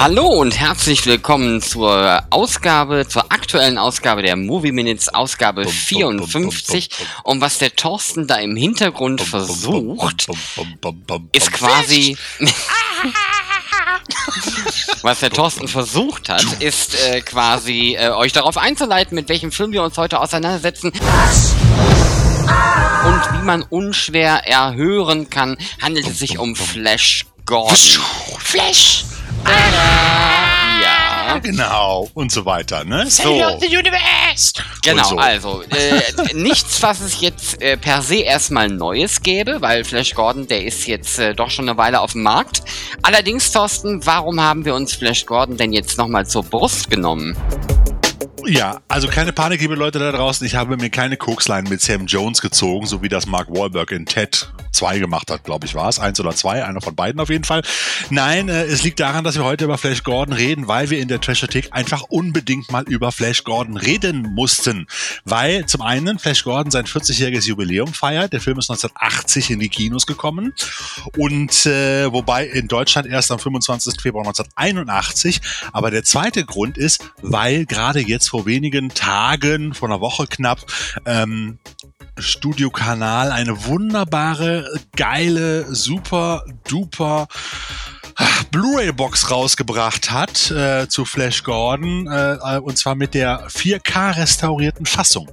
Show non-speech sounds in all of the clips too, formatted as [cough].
Hallo und herzlich willkommen zur Ausgabe, zur aktuellen Ausgabe der Movie Minutes, Ausgabe 54. Und was der Thorsten da im Hintergrund versucht, ist quasi. [laughs] Was der Thorsten versucht hat, ist äh, quasi äh, euch darauf einzuleiten, mit welchem Film wir uns heute auseinandersetzen. Und wie man unschwer erhören kann, handelt es sich um Flash Gordon. Flash! Ja. Genau. Und so weiter, ne? So. the universe! Genau, so. also äh, nichts, was es jetzt äh, per se erstmal Neues gäbe, weil Flash Gordon, der ist jetzt äh, doch schon eine Weile auf dem Markt. Allerdings, Thorsten, warum haben wir uns Flash Gordon denn jetzt nochmal zur Brust genommen? Ja, also keine Panik, liebe Leute da draußen. Ich habe mir keine Koksline mit Sam Jones gezogen, so wie das Mark Wahlberg in Ted 2 gemacht hat, glaube ich, war es. Eins oder zwei, einer von beiden auf jeden Fall. Nein, äh, es liegt daran, dass wir heute über Flash Gordon reden, weil wir in der Trashothek einfach unbedingt mal über Flash Gordon reden mussten. Weil zum einen Flash Gordon sein 40-jähriges Jubiläum feiert. Der Film ist 1980 in die Kinos gekommen. Und äh, wobei in Deutschland erst am 25. Februar 1981. Aber der zweite Grund ist, weil gerade jetzt vor wenigen Tagen, vor einer Woche knapp, ähm, Studiokanal eine wunderbare, geile, super duper Blu-ray-Box rausgebracht hat äh, zu Flash Gordon äh, und zwar mit der 4K restaurierten Fassung.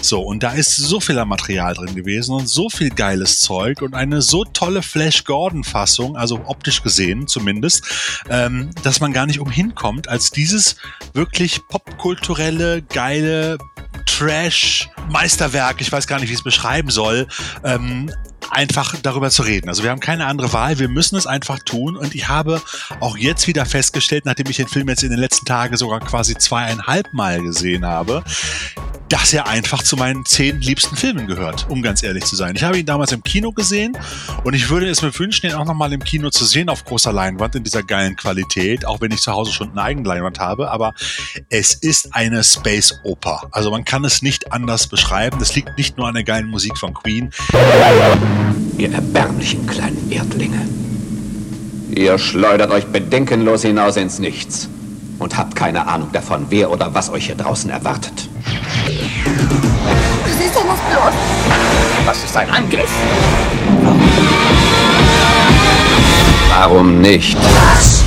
So und da ist so viel Material drin gewesen und so viel geiles Zeug und eine so tolle Flash Gordon Fassung, also optisch gesehen zumindest, ähm, dass man gar nicht umhin kommt, als dieses wirklich popkulturelle geile Trash Meisterwerk, ich weiß gar nicht, wie ich es beschreiben soll, ähm, einfach darüber zu reden. Also wir haben keine andere Wahl, wir müssen es einfach tun und ich habe auch jetzt wieder festgestellt, nachdem ich den Film jetzt in den letzten Tagen sogar quasi zweieinhalb Mal gesehen habe, dass er einfach zu meinen zehn liebsten Filmen gehört, um ganz ehrlich zu sein. Ich habe ihn damals im Kino gesehen und ich würde es mir wünschen, ihn auch nochmal im Kino zu sehen auf großer Leinwand in dieser geilen Qualität, auch wenn ich zu Hause schon eine eigene Leinwand habe, aber es ist eine Space Oper. Also man kann es nicht anders beschreiben. Das liegt nicht nur an der geilen Musik von Queen. Ihr erbärmlichen kleinen Erdlinge. Ihr schleudert euch bedenkenlos hinaus ins Nichts und habt keine Ahnung davon, wer oder was euch hier draußen erwartet. Was ist denn das bloß? Das ist ein Angriff. Warum nicht? Flash!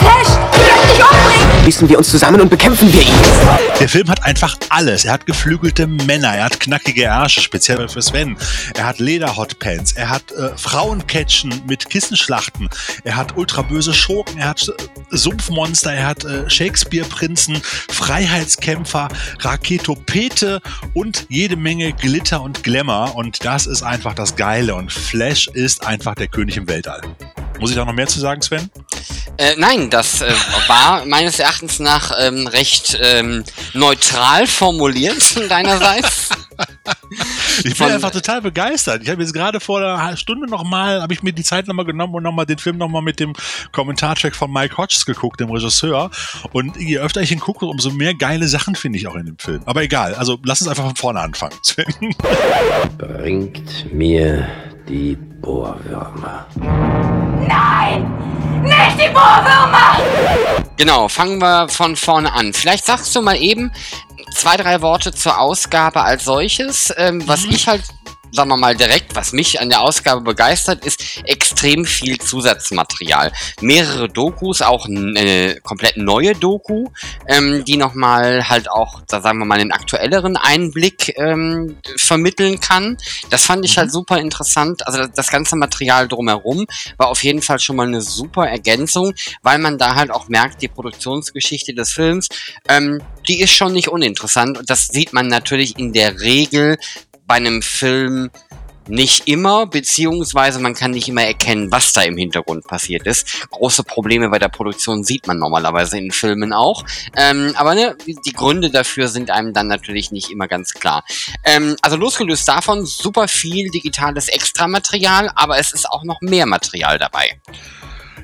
Ich will dich umbringen! Schließen wir uns zusammen und bekämpfen wir ihn. Der Film hat einfach alles. Er hat geflügelte Männer, er hat knackige Ärsche, speziell für Sven. Er hat Lederhotpants, er hat äh, Frauencatchen mit Kissenschlachten, er hat ultraböse Schurken, er hat äh, Sumpfmonster, er hat äh, Shakespeare-Prinzen, Freiheitskämpfer, Raketopete und jede Menge Glitter und Glamour. Und das ist einfach das Geile. Und Flash ist einfach der König im Weltall. Muss ich da noch mehr zu sagen, Sven? Äh, nein, das äh, war meines Erachtens nach ähm, recht ähm, neutral formuliert deinerseits. [laughs] Ich bin Von- einfach total begeistert. Ich habe jetzt gerade vor einer Stunde nochmal, habe ich mir die Zeit nochmal genommen und nochmal den Film nochmal mit dem Kommentarcheck von Mike Hodges geguckt, dem Regisseur. Und je öfter ich ihn gucke, umso mehr geile Sachen finde ich auch in dem Film. Aber egal, also lass uns einfach von vorne anfangen. Sven. Bringt mir die Bohrwürmer. Nicht die Bohrwürmer! Genau, fangen wir von vorne an. Vielleicht sagst du mal eben zwei, drei Worte zur Ausgabe als solches. Ähm, was ich halt, sagen wir mal direkt, was mich an der Ausgabe begeistert, ist extrem viel Zusatzmaterial. Mehrere Dokus, auch eine komplett neue Doku, ähm, die nochmal halt auch, da sagen wir mal, einen aktuelleren Einblick ähm, vermitteln kann. Das fand ich halt super interessant. Also das, das ganze Material drumherum war auf jeden Fall schon mal eine super Ergänzung, weil man da halt auch merkt, die Produktionsgeschichte des Films, ähm, die ist schon nicht uninteressant. Und das sieht man natürlich in der Regel bei einem Film nicht immer, beziehungsweise man kann nicht immer erkennen, was da im Hintergrund passiert ist. Große Probleme bei der Produktion sieht man normalerweise in Filmen auch. Ähm, aber ne, die Gründe dafür sind einem dann natürlich nicht immer ganz klar. Ähm, also losgelöst davon, super viel digitales Extramaterial, aber es ist auch noch mehr Material dabei.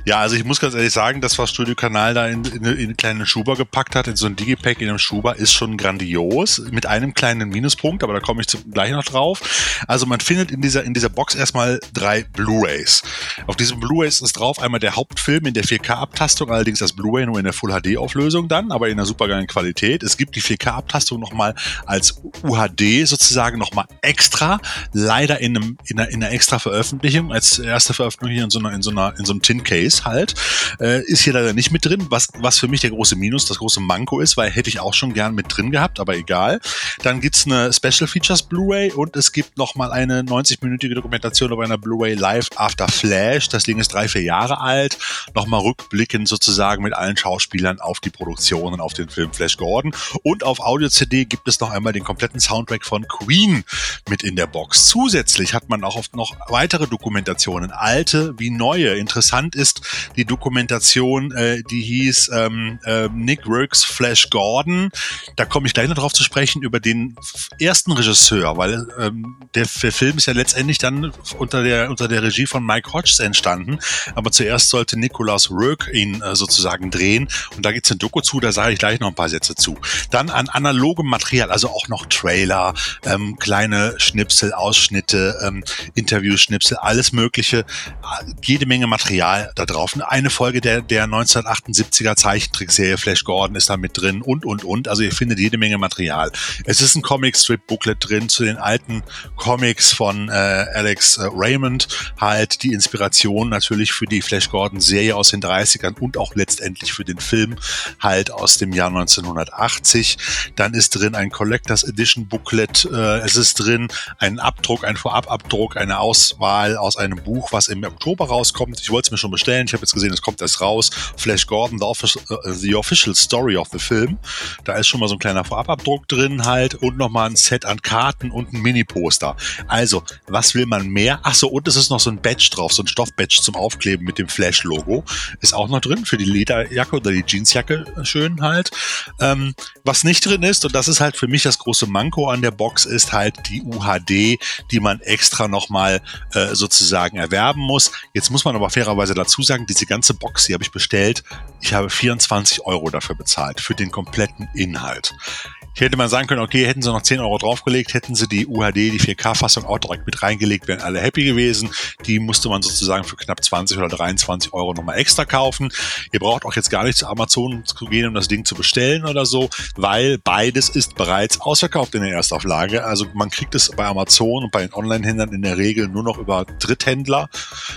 Ja, also ich muss ganz ehrlich sagen, das, was Studio Kanal da in, in, in einen kleinen Schuber gepackt hat, in so ein Digipack in einem Schuber, ist schon grandios. Mit einem kleinen Minuspunkt, aber da komme ich zum, gleich noch drauf. Also man findet in dieser, in dieser Box erstmal drei Blu-Rays. Auf diesen Blu-Rays ist drauf einmal der Hauptfilm in der 4K-Abtastung, allerdings das Blu-Ray nur in der Full-HD-Auflösung dann, aber in einer supergeilen Qualität. Es gibt die 4K-Abtastung nochmal als UHD sozusagen nochmal extra, leider in, einem, in, einer, in einer extra Veröffentlichung, als erste Veröffentlichung in so einer, in so einer, in so einem Tin-Case halt, äh, ist hier leider nicht mit drin, was, was für mich der große Minus, das große Manko ist, weil hätte ich auch schon gern mit drin gehabt, aber egal. Dann gibt's eine Special Features Blu-ray und es gibt nochmal eine 90-minütige Dokumentation auf einer Blu-ray Live After Flash. Das Ding ist drei, vier Jahre alt. Nochmal rückblickend sozusagen mit allen Schauspielern auf die Produktionen, auf den Film Flash Gordon. Und auf Audio-CD gibt es noch einmal den kompletten Soundtrack von Queen mit in der Box. Zusätzlich hat man auch oft noch weitere Dokumentationen, alte wie neue. Interessant ist die Dokumentation, äh, die hieß ähm, äh, Nick Works Flash Gordon. Da komme ich gleich noch drauf zu sprechen über den ersten Regisseur, weil ähm, der, der Film ist ja letztendlich dann unter der unter der Regie von Mike Hodges entstanden. Aber zuerst sollte Nicholas Rourke ihn äh, sozusagen drehen und da gibt's ein Doku zu. Da sage ich gleich noch ein paar Sätze zu. Dann an analogem Material, also auch noch Trailer, ähm, kleine Schnipsel, Ausschnitte, ähm, Interviewschnipsel, alles Mögliche, jede Menge Material da drauf. Eine Folge der der 1978er Zeichentrickserie Flash Gordon ist da mit drin und und und. Also ihr findet jede Menge Material. Es ist ein Comic-Strip-Booklet drin zu den alten Comics von äh, Alex äh, Raymond. Halt die Inspiration natürlich für die Flash Gordon-Serie aus den 30ern und auch letztendlich für den Film halt aus dem Jahr 1980. Dann ist drin ein Collectors Edition Booklet. Äh, es ist drin ein Abdruck, ein Vorababdruck, eine Auswahl aus einem Buch, was im Oktober rauskommt. Ich wollte es mir schon bestellen. Ich habe jetzt gesehen, es kommt erst raus. Flash Gordon, the, official, uh, the official Story of the Film. Da ist schon mal so ein kleiner Vorababdruck drin halt und nochmal ein Set an Karten und ein Mini-Poster. Also, was will man mehr? Ach so, und es ist noch so ein Badge drauf, so ein Stoffbadge zum Aufkleben mit dem Flash-Logo. Ist auch noch drin für die Lederjacke oder die Jeansjacke schön halt. Ähm, was nicht drin ist, und das ist halt für mich das große Manko an der Box, ist halt die UHD, die man extra nochmal äh, sozusagen erwerben muss. Jetzt muss man aber fairerweise dazu sagen, diese ganze Box, die habe ich bestellt. Ich habe 24 Euro dafür bezahlt, für den kompletten Inhalt. Hier hätte man sagen können, okay, hätten sie noch 10 Euro draufgelegt, hätten sie die UHD, die 4K-Fassung auch direkt mit reingelegt, wären alle happy gewesen. Die musste man sozusagen für knapp 20 oder 23 Euro nochmal extra kaufen. Ihr braucht auch jetzt gar nicht zu Amazon zu gehen, um das Ding zu bestellen oder so, weil beides ist bereits ausverkauft in der Erstauflage. Also man kriegt es bei Amazon und bei den Online-Händlern in der Regel nur noch über Dritthändler,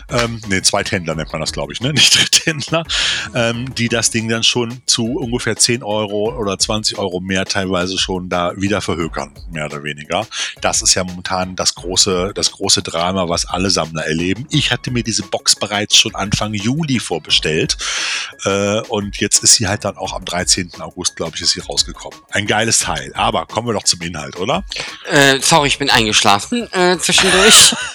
ähm, nee, Zweithändler nennt man das, glaube ich, ne? [laughs] nicht Dritthändler, ähm, die das Ding dann schon zu ungefähr 10 Euro oder 20 Euro mehr teilweise teilweise schon da wieder verhökern, mehr oder weniger. Das ist ja momentan das große, das große Drama, was alle Sammler erleben. Ich hatte mir diese Box bereits schon Anfang Juli vorbestellt äh, und jetzt ist sie halt dann auch am 13. August, glaube ich, ist sie rausgekommen. Ein geiles Teil. Aber kommen wir doch zum Inhalt, oder? Äh, sorry, ich bin eingeschlafen äh, zwischendurch. [laughs]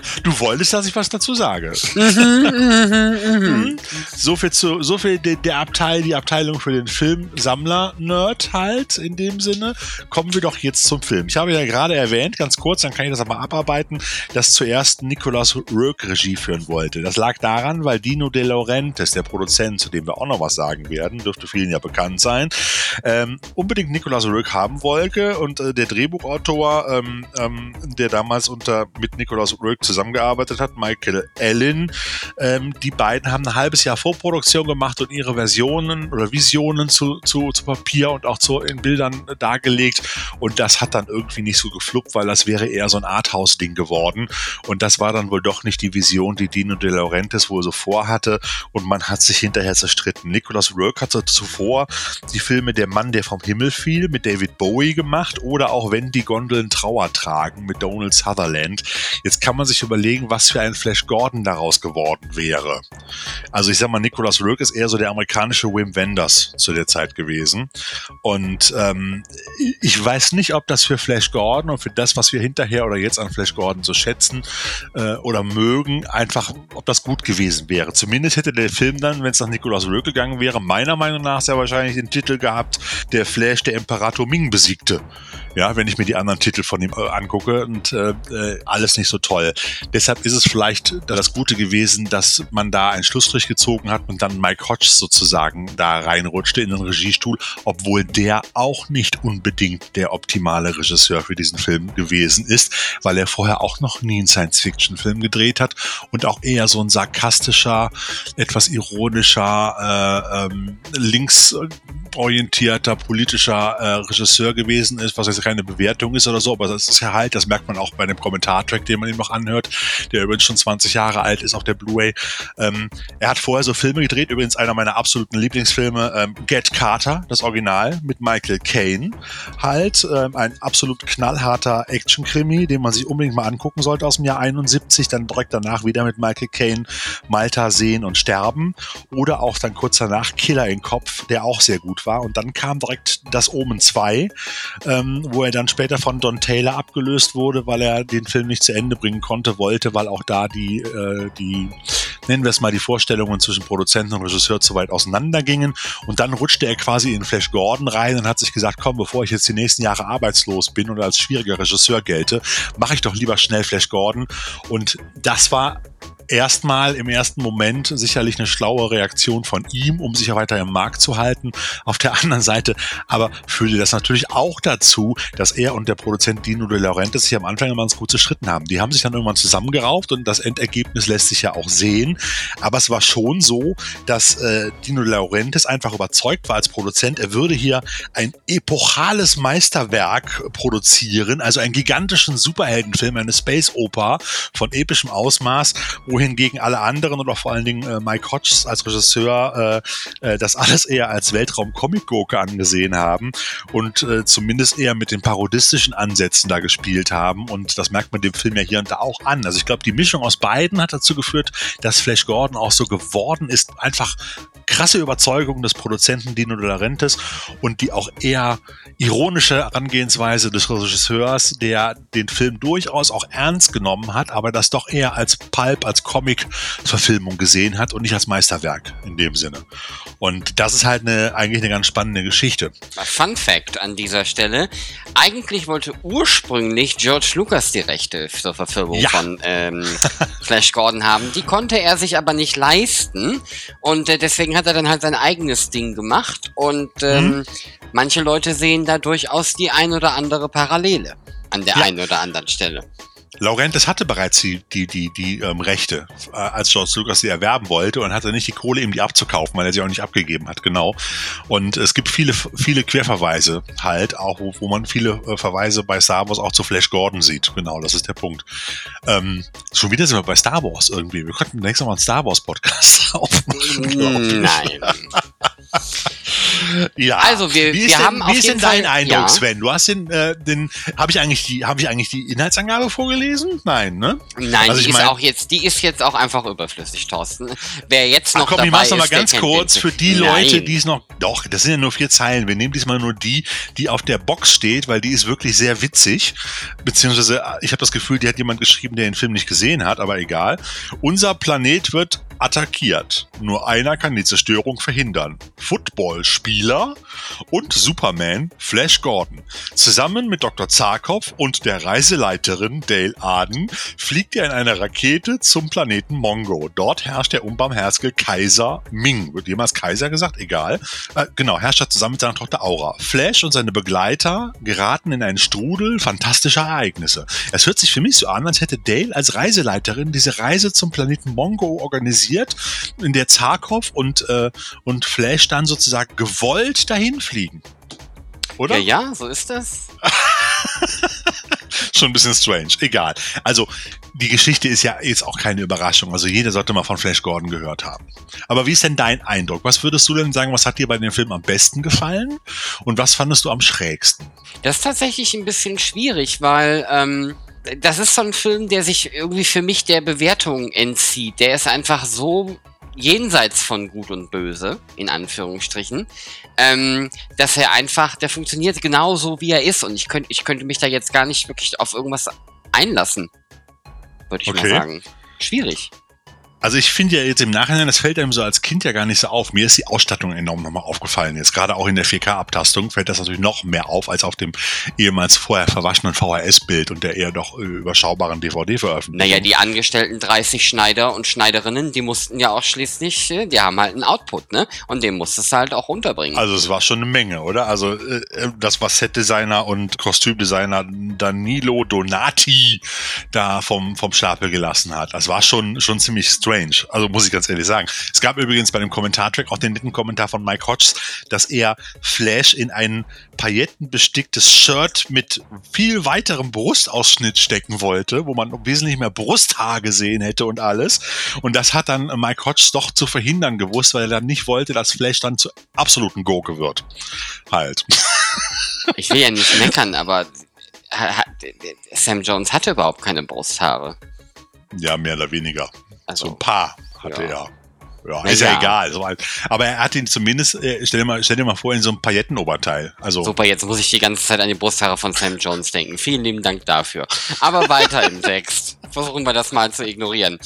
[laughs] du wolltest, dass ich was dazu sage. Mhm, so viel zu, so viel der, der Abteil, die Abteilung für den Film-Sammler-Nerd halt in dem Sinne. Kommen wir doch jetzt zum Film. Ich habe ja gerade erwähnt, ganz kurz, dann kann ich das aber abarbeiten, dass zuerst Nicolas Rourke Regie führen wollte. Das lag daran, weil Dino De Laurentiis, der Produzent, zu dem wir auch noch was sagen werden, dürfte vielen ja bekannt sein, ähm, unbedingt Nicolas Rourke haben wollte und äh, der Drehbuchautor, ähm, ähm, der damals unter mit Nicolas Rourke zusammengearbeitet hat, Michael Allen, ähm, die beiden haben ein halbes Jahr Vorproduktion gemacht und ihre Versionen oder Visionen zu, zu, zu Papier und auch zu, in Bildern dann dargelegt und das hat dann irgendwie nicht so gefluppt, weil das wäre eher so ein Arthouse-Ding geworden und das war dann wohl doch nicht die Vision, die Dino De Laurentiis wohl so vorhatte und man hat sich hinterher zerstritten. Nicholas Rourke hatte zuvor die Filme Der Mann, der vom Himmel fiel mit David Bowie gemacht oder auch Wenn die Gondeln Trauer tragen mit Donald Sutherland. Jetzt kann man sich überlegen, was für ein Flash Gordon daraus geworden wäre. Also ich sag mal, Nicholas Rourke ist eher so der amerikanische Wim Wenders zu der Zeit gewesen und ähm, ähm, ich weiß nicht, ob das für Flash Gordon und für das, was wir hinterher oder jetzt an Flash Gordon so schätzen äh, oder mögen, einfach, ob das gut gewesen wäre. Zumindest hätte der Film dann, wenn es nach Nicolas Roeg gegangen wäre, meiner Meinung nach sehr wahrscheinlich den Titel gehabt, der Flash der Imperator Ming besiegte. Ja, wenn ich mir die anderen Titel von ihm äh, angucke und äh, äh, alles nicht so toll. Deshalb ist es vielleicht das Gute gewesen, dass man da einen Schlussstrich gezogen hat und dann Mike Hodges sozusagen da reinrutschte in den Regiestuhl, obwohl der auch nicht unbedingt der optimale Regisseur für diesen Film gewesen ist, weil er vorher auch noch nie einen Science-Fiction-Film gedreht hat und auch eher so ein sarkastischer, etwas ironischer, äh, ähm, linksorientierter politischer äh, Regisseur gewesen ist, was jetzt keine Bewertung ist oder so, aber das ist ja halt, das merkt man auch bei dem Kommentartrack, den man ihm noch anhört, der übrigens schon 20 Jahre alt ist auf der Blu-ray. Ähm, er hat vorher so Filme gedreht, übrigens einer meiner absoluten Lieblingsfilme, ähm, Get Carter, das Original mit Michael Caine, halt ähm, ein absolut knallharter Action-Krimi, den man sich unbedingt mal angucken sollte aus dem Jahr 71, dann direkt danach wieder mit Michael Caine Malta sehen und sterben. Oder auch dann kurz danach Killer in Kopf, der auch sehr gut war. Und dann kam direkt das Omen 2, ähm, wo er dann später von Don Taylor abgelöst wurde, weil er den Film nicht zu Ende bringen konnte, wollte, weil auch da die, äh, die nennen wir es mal, die Vorstellungen zwischen Produzenten und Regisseur zu weit auseinandergingen. Und dann rutschte er quasi in Flash Gordon rein und hat sich gesagt, komm, bevor ich jetzt die nächsten Jahre arbeitslos bin und als schwieriger Regisseur gelte, mache ich doch lieber schnell Flash Gordon. Und das war erstmal im ersten Moment sicherlich eine schlaue Reaktion von ihm, um sich weiter im Markt zu halten. Auf der [laughs] anderen Seite aber führte das natürlich auch dazu, dass er und der Produzent Dino De Laurentiis sich am Anfang immer ganz gut zerschritten haben. Die haben sich dann irgendwann zusammengerauft und das Endergebnis lässt sich ja auch sehen. Aber es war schon so, dass äh, Dino De Laurentiis einfach überzeugt war als Produzent, er würde hier ein epochales Meisterwerk produzieren, also einen gigantischen Superheldenfilm, eine Space Oper von epischem Ausmaß, wo wohingegen alle anderen und auch vor allen Dingen äh, Mike Hodges als Regisseur äh, äh, das alles eher als Weltraum-Comic-Gurke angesehen haben und äh, zumindest eher mit den parodistischen Ansätzen da gespielt haben und das merkt man dem Film ja hier und da auch an. Also ich glaube, die Mischung aus beiden hat dazu geführt, dass Flash Gordon auch so geworden ist, einfach krasse Überzeugung des Produzenten Dino De Laurentiis und die auch eher ironische Herangehensweise des Regisseurs, der den Film durchaus auch ernst genommen hat, aber das doch eher als Pulp, als Comic-Verfilmung gesehen hat und nicht als Meisterwerk in dem Sinne. Und das ist halt eine, eigentlich eine ganz spannende Geschichte. Fun Fact an dieser Stelle. Eigentlich wollte ursprünglich George Lucas die Rechte zur Verfilmung ja. von ähm, [laughs] Flash Gordon haben. Die konnte er sich aber nicht leisten und äh, deswegen hat er dann halt sein eigenes Ding gemacht und ähm, mhm. manche Leute sehen da durchaus die ein oder andere Parallele an der ja. einen oder anderen Stelle. Laurentiis hatte bereits die, die, die, die ähm, Rechte, äh, als George Lucas sie erwerben wollte und hatte nicht die Kohle, ihm die abzukaufen, weil er sie auch nicht abgegeben hat, genau. Und es gibt viele, viele Querverweise halt, auch wo, wo man viele äh, Verweise bei Star Wars auch zu Flash Gordon sieht. Genau, das ist der Punkt. Ähm, schon wieder sind wir bei Star Wars irgendwie. Wir könnten nächstes Mal einen Star Wars Podcast [laughs] aufnehmen. Nein. [laughs] ja. Also wir, wie wir denn, haben wie ist denn dein Fall, Eindruck, ja. Sven? Du hast den, äh, den, habe ich eigentlich die, habe ich eigentlich die Inhaltsangabe vorgelesen? Nein, ne? Nein, Also die ich ist mein- auch jetzt, die ist jetzt auch einfach überflüssig, Thorsten. Wer jetzt noch Ach komm, dabei ich mach's noch mal ist, der ganz kurz für die Film. Leute, Nein. die es noch. Doch, das sind ja nur vier Zeilen. Wir nehmen diesmal nur die, die auf der Box steht, weil die ist wirklich sehr witzig. Beziehungsweise, äh, ich habe das Gefühl, die hat jemand geschrieben, der den Film nicht gesehen hat, aber egal. Unser Planet wird attackiert. Nur einer kann die Zerstörung verhindern. Footballspieler und Superman Flash Gordon. Zusammen mit Dr. Zarkov und der Reiseleiterin Dale Arden fliegt er in einer Rakete zum Planeten Mongo. Dort herrscht der unbarmherzige Kaiser Ming. Wird jemals Kaiser gesagt? Egal. Äh, genau, herrscht er zusammen mit seiner Tochter Aura. Flash und seine Begleiter geraten in einen Strudel fantastischer Ereignisse. Es hört sich für mich so an, als hätte Dale als Reiseleiterin diese Reise zum Planeten Mongo organisiert, in der Zarkov und, äh, und Flash dann sozusagen gewollt dahin fliegen. Oder? Ja, ja, so ist das. [laughs] Schon ein bisschen strange. Egal. Also, die Geschichte ist ja jetzt auch keine Überraschung. Also, jeder sollte mal von Flash Gordon gehört haben. Aber wie ist denn dein Eindruck? Was würdest du denn sagen, was hat dir bei dem Film am besten gefallen? Und was fandest du am schrägsten? Das ist tatsächlich ein bisschen schwierig, weil ähm, das ist so ein Film, der sich irgendwie für mich der Bewertung entzieht. Der ist einfach so jenseits von Gut und Böse, in Anführungsstrichen, ähm, dass er einfach, der funktioniert genauso, wie er ist. Und ich, könnt, ich könnte mich da jetzt gar nicht wirklich auf irgendwas einlassen, würde ich Okay. mal sagen. Schwierig. Also ich finde ja jetzt im Nachhinein, das fällt einem so als Kind ja gar nicht so auf. Mir ist die Ausstattung enorm nochmal aufgefallen. Jetzt gerade auch in der 4K-Abtastung fällt das natürlich noch mehr auf als auf dem ehemals vorher verwaschenen VHS-Bild und der eher doch äh, überschaubaren DVD-Veröffentlichung. Naja, die angestellten 30 Schneider und Schneiderinnen, die mussten ja auch schließlich, äh, die haben halt einen Output, ne? Und den musstest du halt auch unterbringen. Also es war schon eine Menge, oder? Also äh, das, was Set-Designer und Kostümdesigner Danilo Donati da vom, vom Stapel gelassen hat, das war schon, schon ziemlich strange. Also muss ich ganz ehrlich sagen. Es gab übrigens bei dem Kommentartrack auch den netten Kommentar von Mike Hodges, dass er Flash in ein paillettenbesticktes Shirt mit viel weiterem Brustausschnitt stecken wollte, wo man wesentlich mehr Brusthaar gesehen hätte und alles. Und das hat dann Mike Hodges doch zu verhindern gewusst, weil er dann nicht wollte, dass Flash dann zu absoluten Gurke wird. Halt. [laughs] Ich will ja nicht meckern, aber Sam Jones hatte überhaupt keine Brusthaare. Ja, mehr oder weniger. So Also, ein paar hatte ja. er. Ja, ist ja, ja. egal. So. Aber er hat ihn zumindest, äh, stell dir mal, stell dir mal vor, in so einem Paillettenoberteil. Also, super, jetzt muss ich die ganze Zeit an die Brusthaare von Sam Jones denken. Vielen lieben Dank dafür. Aber weiter im [laughs] Text. Versuchen wir das mal zu ignorieren.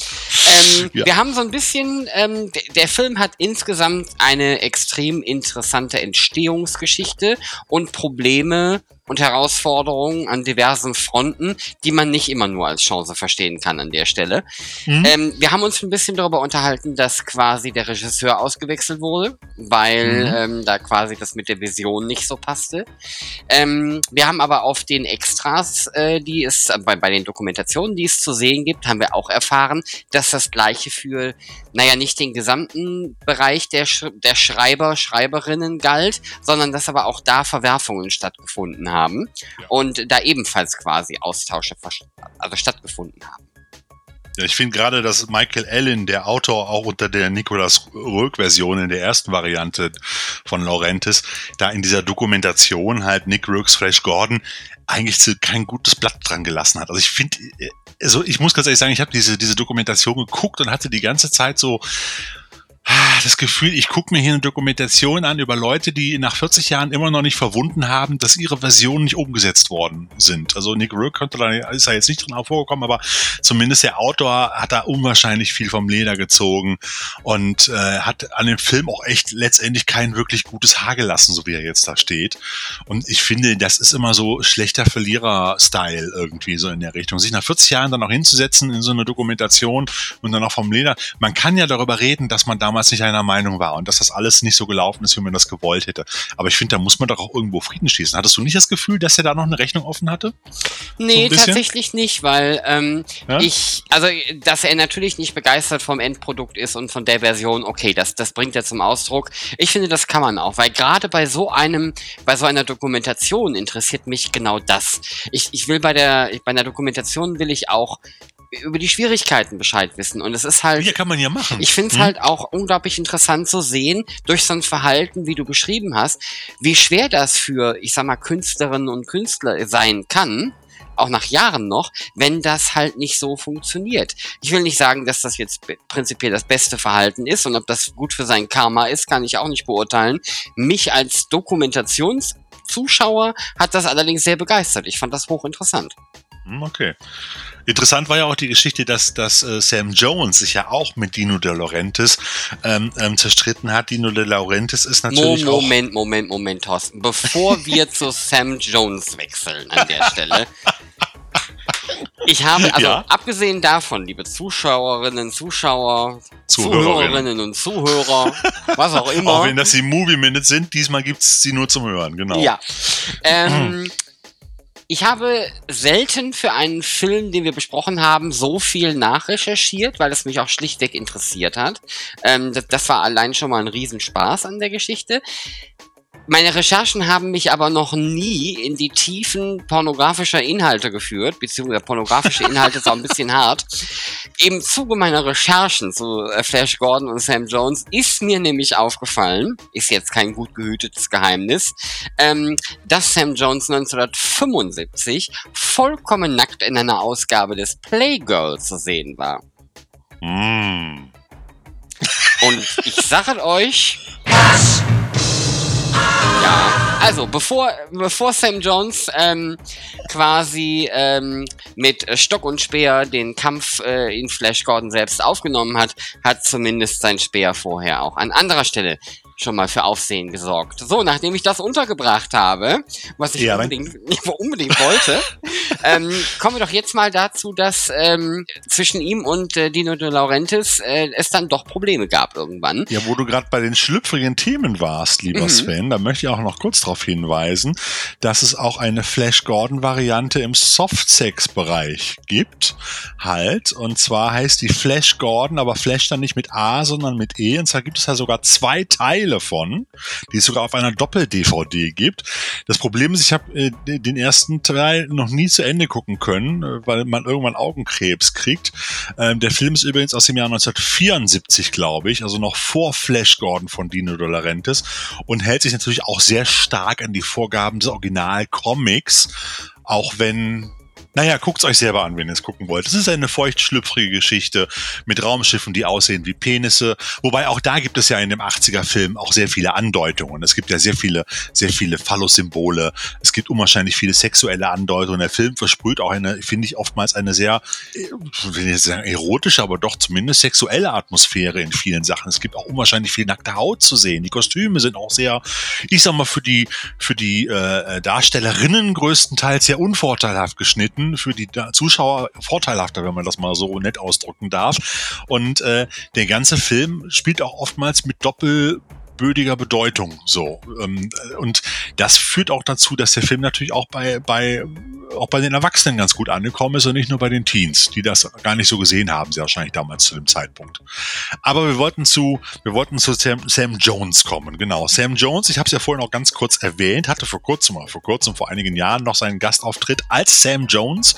Ähm, [laughs] Ja. Wir haben so ein bisschen, ähm, der Film hat insgesamt eine extrem interessante Entstehungsgeschichte und Probleme und Herausforderungen an diversen Fronten, die man nicht immer nur als Chance verstehen kann an der Stelle. Mhm. Ähm, wir haben uns ein bisschen darüber unterhalten, dass quasi der Regisseur ausgewechselt wurde, weil Mhm. ähm, da quasi das mit der Vision nicht so passte. Ähm, wir haben aber auf den Extras, äh, die es äh, bei, bei den Dokumentationen, die es zu sehen gibt, haben wir auch erfahren, dass das gleiche für, naja, nicht den gesamten Bereich der, Sch der Schreiber, Schreiberinnen galt, sondern dass aber auch da Verwerfungen stattgefunden haben und da ebenfalls quasi Austausche also stattgefunden haben. Ja, ich finde gerade, dass Michael Allen, der Autor, auch unter der Nicolas Roeg-Version in der ersten Variante von Laurentis, da in dieser Dokumentation halt Nick Roeg's Flash Gordon eigentlich kein gutes Blatt dran gelassen hat. Also ich finde, äh, also ich muss ganz ehrlich sagen, ich habe diese, diese Dokumentation geguckt und hatte die ganze Zeit so das Gefühl, ich gucke mir hier eine Dokumentation an über Leute, die nach 40 Jahren immer noch nicht verwunden haben, dass ihre Versionen nicht umgesetzt worden sind. Also Nick Rook könnte da, ist da jetzt nicht drin hervorgekommen, aber zumindest der Autor hat da unwahrscheinlich viel vom Leder gezogen und äh, hat an dem Film auch echt letztendlich kein wirklich gutes Haar gelassen, so wie er jetzt da steht. Und ich finde, das ist immer so schlechter Verlierer-Style irgendwie so in der Richtung. Sich nach 40 Jahren dann noch hinzusetzen in so eine Dokumentation und dann auch vom Leder. Man kann ja darüber reden, dass man damals nicht einer Meinung war und dass das alles nicht so gelaufen ist, wie man das gewollt hätte. Aber ich finde, da muss man doch auch irgendwo Frieden schließen. Hattest du nicht das Gefühl, dass er da noch eine Rechnung offen hatte? Nee, bisschen? tatsächlich nicht, weil ähm, Ja? ich, also dass er natürlich nicht begeistert vom Endprodukt ist und von der Version, okay, das, das bringt er zum Ausdruck. Ich finde, das kann man auch, weil gerade bei so einem, bei so einer Dokumentation interessiert mich genau das. Ich, ich will bei der, bei einer Dokumentation will ich auch über die Schwierigkeiten Bescheid wissen. Und es ist halt. Ja, kann man ja machen. Ich finde es Hm? halt auch unglaublich interessant zu sehen, durch so ein Verhalten, wie du beschrieben hast, wie schwer das für, ich sag mal, Künstlerinnen und Künstler sein kann, auch nach Jahren noch, wenn das halt nicht so funktioniert. Ich will nicht sagen, dass das jetzt prinzipiell das beste Verhalten ist und ob das gut für sein Karma ist, kann ich auch nicht beurteilen. Mich als Dokumentationszuschauer hat das allerdings sehr begeistert. Ich fand das hochinteressant. Hm, Okay. Interessant war ja auch die Geschichte, dass, dass äh, Sam Jones sich ja auch mit Dino De Laurentiis ähm, ähm, zerstritten hat. Dino De Laurentiis ist natürlich auch... Moment, Moment, Moment, Thorsten. Bevor [laughs] wir zu Sam Jones wechseln an der Stelle. Ich habe, also Ja. abgesehen davon, liebe Zuschauerinnen, Zuschauer, Zuhörerinnen. Zuhörerinnen und Zuhörer, was auch [laughs] immer. Auch wenn das die Movie Minutes sind, diesmal gibt's sie nur zum Hören, genau. Ja. Ähm, [clears throat] ich habe selten für einen Film, den wir besprochen haben, so viel nachrecherchiert, weil es mich auch schlichtweg interessiert hat. Ähm, das, das war allein schon mal ein Riesenspaß an der Geschichte. Meine Recherchen haben mich aber noch nie in die Tiefen pornografischer Inhalte geführt, beziehungsweise pornografische [laughs] Inhalte ist auch ein bisschen hart. Im Zuge meiner Recherchen zu äh, Flash Gordon und Sam Jones ist mir nämlich aufgefallen, ist jetzt kein gut gehütetes Geheimnis, ähm, dass Sam Jones 1975 vollkommen nackt in einer Ausgabe des Playgirl zu sehen war. Mm. Und ich sage euch. Ja, also bevor, bevor Sam Jones ähm, quasi ähm, mit Stock und Speer den Kampf äh, in Flash Gordon selbst aufgenommen hat, hat zumindest sein Speer vorher auch. An anderer Stelle schon mal für Aufsehen gesorgt. So, nachdem ich das untergebracht habe, was ich Ja, unbedingt, [laughs] unbedingt wollte, [laughs] ähm, kommen wir doch jetzt mal dazu, dass ähm, zwischen ihm und äh, Dino De Laurentiis äh, es dann doch Probleme gab irgendwann. Ja, wo du gerade bei den schlüpfrigen Themen warst, lieber Mhm. Sven, da möchte ich auch noch kurz darauf hinweisen, dass es auch eine Flash Gordon-Variante im Softsex-Bereich gibt. Halt. Und zwar heißt die Flash Gordon, aber Flash dann nicht mit A, sondern mit E. Und zwar gibt es da sogar zwei Teile von, die es sogar auf einer Doppel-DVD gibt. Das Problem ist, ich habe äh, den ersten Teil noch nie zu Ende gucken können, äh, weil man irgendwann Augenkrebs kriegt. Ähm, der Film ist übrigens aus dem Jahr 1974, glaube ich, also noch vor Flash Gordon von Dino De Laurentiis und hält sich natürlich auch sehr stark an die Vorgaben des Original-Comics, auch wenn naja, guckt's euch selber an, wenn ihr es gucken wollt. Es ist eine feuchtschlüpfrige Geschichte mit Raumschiffen, die aussehen wie Penisse. Wobei auch da gibt es ja in dem 80er-Film auch sehr viele Andeutungen. Es gibt ja sehr viele, sehr viele Phallus-Symbole. Es gibt unwahrscheinlich viele sexuelle Andeutungen. Der Film versprüht auch eine, finde ich, oftmals eine sehr, äh, ich will nicht sagen erotische, aber doch zumindest sexuelle Atmosphäre in vielen Sachen. Es gibt auch unwahrscheinlich viel nackte Haut zu sehen. Die Kostüme sind auch sehr, ich sag mal, für die, für die äh, Darstellerinnen größtenteils sehr unvorteilhaft geschnitten, für die Zuschauer vorteilhafter, wenn man das mal so nett ausdrücken darf. Und äh, der ganze Film spielt auch oftmals mit doppelbödiger Bedeutung so ähm, und das führt auch dazu, dass der Film natürlich auch bei bei auch bei den Erwachsenen ganz gut angekommen ist und nicht nur bei den Teens, die das gar nicht so gesehen haben, sie wahrscheinlich damals zu dem Zeitpunkt. Aber wir wollten zu, wir wollten zu Sam, Sam Jones kommen. Genau, Sam Jones, ich habe es ja vorhin auch ganz kurz erwähnt, hatte vor kurzem, vor kurzem, vor einigen Jahren noch seinen Gastauftritt als Sam Jones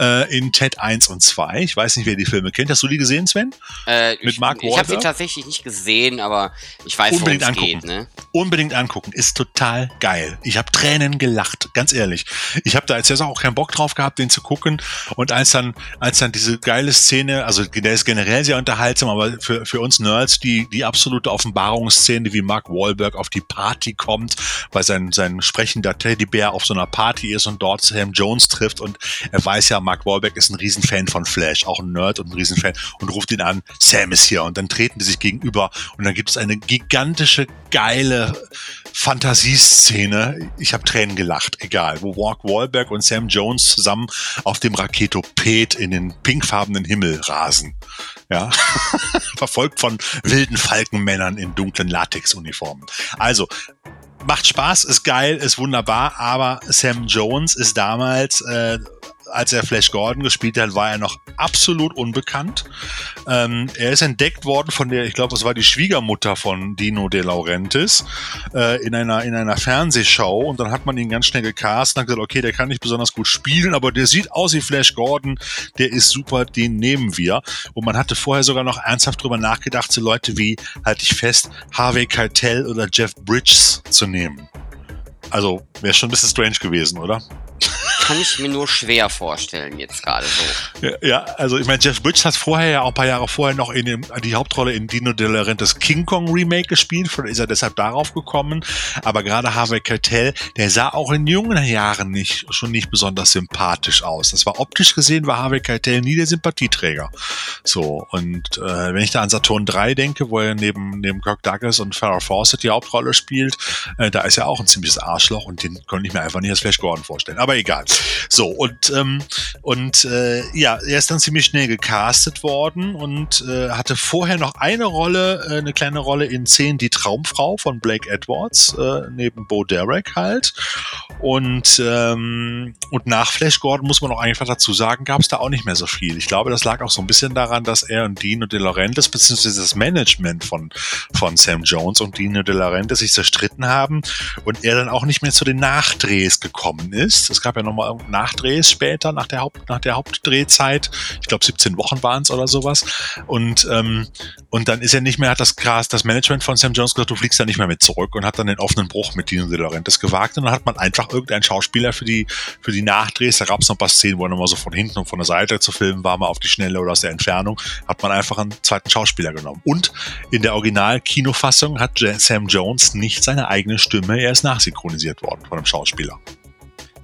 äh, in Ted 1 und 2. Ich weiß nicht, wer die Filme kennt. Hast du die gesehen, Sven? Äh, Mit ich Mark ich habe sie tatsächlich nicht gesehen, aber ich weiß, worum Unbedingt es angucken. geht. Ne? Unbedingt angucken, ist total geil. Ich habe Tränen gelacht, ganz ehrlich. Ich habe da als erst auch keinen Bock drauf gehabt, den zu gucken. Und als dann, als dann diese geile Szene, also der ist generell sehr unterhaltsam, aber für, für uns Nerds die, die absolute Offenbarungsszene, wie Mark Wahlberg auf die Party kommt, weil sein, sein sprechender Teddybär auf so einer Party ist und dort Sam Jones trifft und er weiß ja, Mark Wahlberg ist ein Riesenfan von Flash, auch ein Nerd und ein Riesenfan und ruft ihn an, Sam ist hier und dann treten die sich gegenüber und dann gibt es eine gigantische, geile Fantasieszene. Ich habe Tränen gelacht, egal, wo Mark Wahlberg und Sam Jones zusammen auf dem Raketoped in den pinkfarbenen Himmel rasen. Ja, [laughs] verfolgt von wilden Falkenmännern in dunklen Latexuniformen. Also, macht Spaß, ist geil, ist wunderbar, aber Sam Jones ist damals, äh, als er Flash Gordon gespielt hat, war er noch absolut unbekannt. Ähm, er ist entdeckt worden von der, ich glaube, es war die Schwiegermutter von Dino De Laurentiis äh, in einer in einer Fernsehshow und dann hat man ihn ganz schnell gecastet und hat gesagt, okay, der kann nicht besonders gut spielen, aber der sieht aus wie Flash Gordon, der ist super, den nehmen wir. Und man hatte vorher sogar noch ernsthaft drüber nachgedacht, so Leute wie, halte ich fest, Harvey Keitel oder Jeff Bridges zu nehmen. Also wäre schon ein bisschen strange gewesen, oder? Kann ich mir nur schwer vorstellen, jetzt gerade so. Ja, ja, also ich meine, Jeff Bridges hat vorher ja auch ein paar Jahre vorher noch in dem, die Hauptrolle in Dino De Laurentiis King Kong Remake gespielt, vielleicht ist er deshalb darauf gekommen. Aber gerade Harvey Keitel, der sah auch in jungen Jahren nicht, schon nicht besonders sympathisch aus. Das war optisch gesehen, war Harvey Keitel nie der Sympathieträger. So, und äh, wenn ich da an Saturn 3 denke, wo er neben, neben Kirk Douglas und Farrah Fawcett die Hauptrolle spielt, äh, da ist er auch ein ziemliches Arschloch und den konnte ich mir einfach nicht als Flash Gordon vorstellen. Aber egal. So, und, ähm, und äh, ja, er ist dann ziemlich schnell gecastet worden und äh, hatte vorher noch eine Rolle, äh, eine kleine Rolle in Szenen Die Traumfrau von Blake Edwards, äh, neben Bo Derek halt. Und, ähm, und nach Flash Gordon muss man auch einfach dazu sagen, gab es da auch nicht mehr so viel. Ich glaube, das lag auch so ein bisschen daran, dass er und Dino De Laurentiis, beziehungsweise das Management von, von Sam Jones und Dino De Laurentiis sich zerstritten haben und er dann auch nicht mehr zu den Nachdrehs gekommen ist. Es gab ja nochmal noch Nachdrehs später, nach der, Haupt, nach der Hauptdrehzeit. Ich glaube, 17 Wochen waren es oder sowas. Und, ähm, und dann ist er nicht mehr, hat das das Management von Sam Jones gesagt, du fliegst da nicht mehr mit zurück und hat dann den offenen Bruch mit Dino De Laurentiis gewagt. Und dann hat man einfach irgendeinen Schauspieler für die, für die Nachdrehs, da gab es noch ein paar Szenen, wo er nochmal so von hinten und von der Seite zu filmen war, mal auf die Schnelle oder aus der Entfernung, hat man einfach einen zweiten Schauspieler genommen. Und in der Original-Kinofassung hat Sam Jones nicht seine eigene Stimme, er ist nachsynchronisiert worden von einem Schauspieler.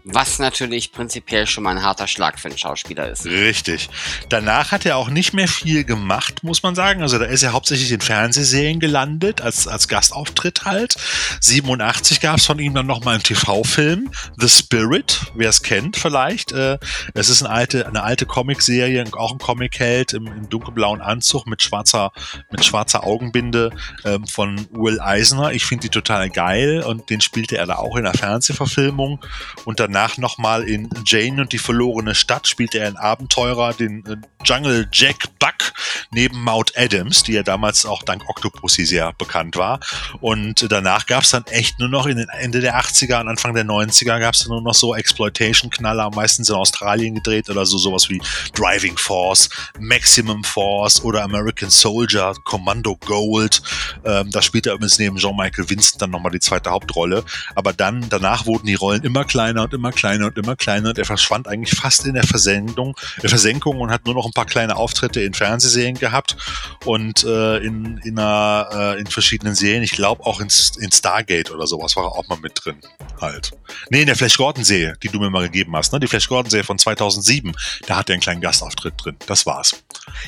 Was natürlich prinzipiell schon mal ein harter Schlag für einen Schauspieler ist. Richtig. Danach hat er auch nicht mehr viel gemacht, muss man sagen. Also da ist er hauptsächlich in Fernsehserien gelandet, als, als Gastauftritt halt. 87 gab es von ihm dann nochmal einen TV-Film, The Spirit, wer es kennt vielleicht. Äh, es ist eine alte, eine alte Comicserie, auch ein Comic-Held im, im, dunkelblauen Anzug mit schwarzer, mit schwarzer Augenbinde ähm, von Will Eisner. Ich finde die total geil und den spielte er da auch in der Fernsehverfilmung. Und dann danach nochmal in Jane und die verlorene Stadt spielte er einen Abenteurer, den äh, Jungle Jack Buck, neben Maud Adams, die ja damals auch dank Octopussy sehr bekannt war. Und danach gab es dann echt nur noch in den Ende der 80er und Anfang der 90er gab es nur noch so Exploitation-Knaller, meistens in Australien gedreht oder so sowas wie Driving Force, Maximum Force oder American Soldier, Commando Gold. Ähm, da spielte er übrigens neben Jean-Michael Vincent dann nochmal die zweite Hauptrolle. Aber dann, danach wurden die Rollen immer kleiner und immer immer kleiner und immer kleiner und er verschwand eigentlich fast in der Versenkung, der Versenkung und hat nur noch ein paar kleine Auftritte in Fernsehserien gehabt und äh, in, in, einer, äh, in verschiedenen Serien. Ich glaube auch in, in Stargate oder sowas war er auch mal mit drin. Halt. Nee, in der Flash Gordon-Serie, die du mir mal gegeben hast, ne? Die Flash Gordon-Serie von 2007, da hat er einen kleinen Gastauftritt drin. Das war's.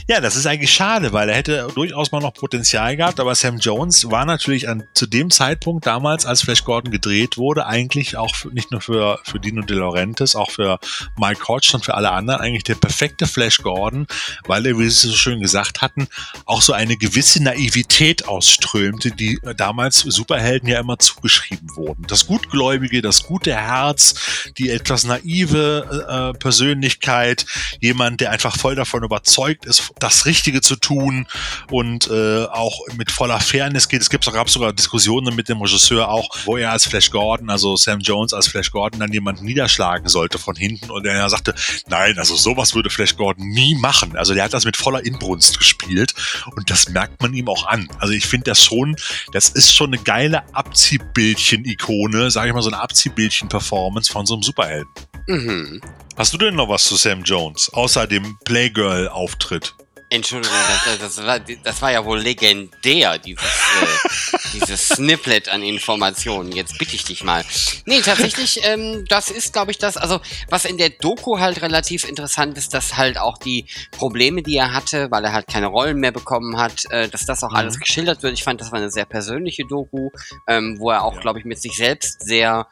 Ja, das ist eigentlich schade, weil er hätte durchaus mal noch Potenzial gehabt, aber Sam Jones war natürlich an, zu dem Zeitpunkt damals, als Flash Gordon gedreht wurde, eigentlich auch für, nicht nur für, für Dino De Laurentiis, auch für Mike Hodge und für alle anderen eigentlich der perfekte Flash Gordon, weil er, wie Sie so schön gesagt hatten, auch so eine gewisse Naivität ausströmte, die damals Superhelden ja immer zugeschrieben wurden. Das Gutgläubige, das gute Herz, die etwas naive äh, Persönlichkeit, jemand, der einfach voll davon überzeugt ist, das Richtige zu tun und äh, auch mit voller Fairness geht. Es gab sogar Diskussionen mit dem Regisseur auch, wo er als Flash Gordon, also Sam Jones als Flash Gordon dann jemanden niederschlagen sollte von hinten und er sagte, nein, also sowas würde Flash Gordon nie machen. Also der hat das mit voller Inbrunst gespielt und das merkt man ihm auch an. Also ich finde das schon, das ist schon eine geile Abziehbildchen-Ikone, sage ich mal so eine Abziehbildchen-Performance von so einem Superhelden. Mhm. Hast du denn noch was zu Sam Jones, außer dem Playgirl-Auftritt? Entschuldigung, das, das, war, das war ja wohl legendär, dieses, äh, [laughs] dieses Snippet an Informationen. Jetzt bitte ich dich mal. Nee, tatsächlich, ähm, das ist, glaube ich, das, also was in der Doku halt relativ interessant ist, dass halt auch die Probleme, die er hatte, weil er halt keine Rollen mehr bekommen hat, äh, dass das auch mhm. alles geschildert wird. Ich fand, das war eine sehr persönliche Doku, ähm, wo er auch, ja. glaube ich, mit sich selbst sehr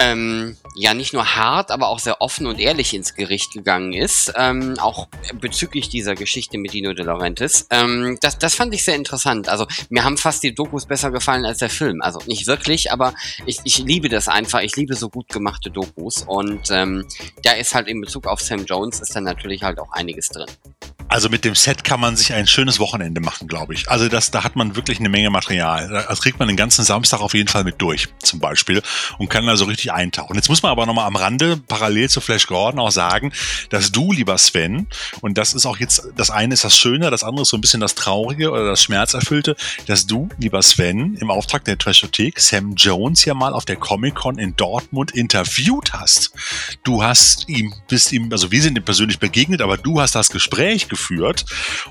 ähm, ja nicht nur hart, aber auch sehr offen und ehrlich ins Gericht gegangen ist, ähm, auch bezüglich dieser Geschichte mit Dino De Laurentiis. Ähm, das, das fand ich sehr interessant. Also mir haben fast die Dokus besser gefallen als der Film. Also nicht wirklich, aber ich, ich liebe das einfach. Ich liebe so gut gemachte Dokus und ähm, da ist halt in Bezug auf Sam Jones ist dann natürlich halt auch einiges drin. Also mit dem Set kann man sich ein schönes Wochenende machen, glaube ich. Also das, da hat man wirklich eine Menge Material. Da kriegt man den ganzen Samstag auf jeden Fall mit durch, zum Beispiel, und kann also richtig eintauchen. Jetzt muss man aber nochmal am Rande parallel zu Flash Gordon auch sagen, dass du, lieber Sven, und das ist auch jetzt, das eine ist das Schöne, das andere ist so ein bisschen das Traurige oder das Schmerzerfüllte, dass du, lieber Sven, im Auftrag der Trashothek Sam Jones ja mal auf der Comic-Con in Dortmund interviewt hast. Du hast ihm, bist ihm, also wir sind ihm persönlich begegnet, aber du hast das Gespräch geführt geführt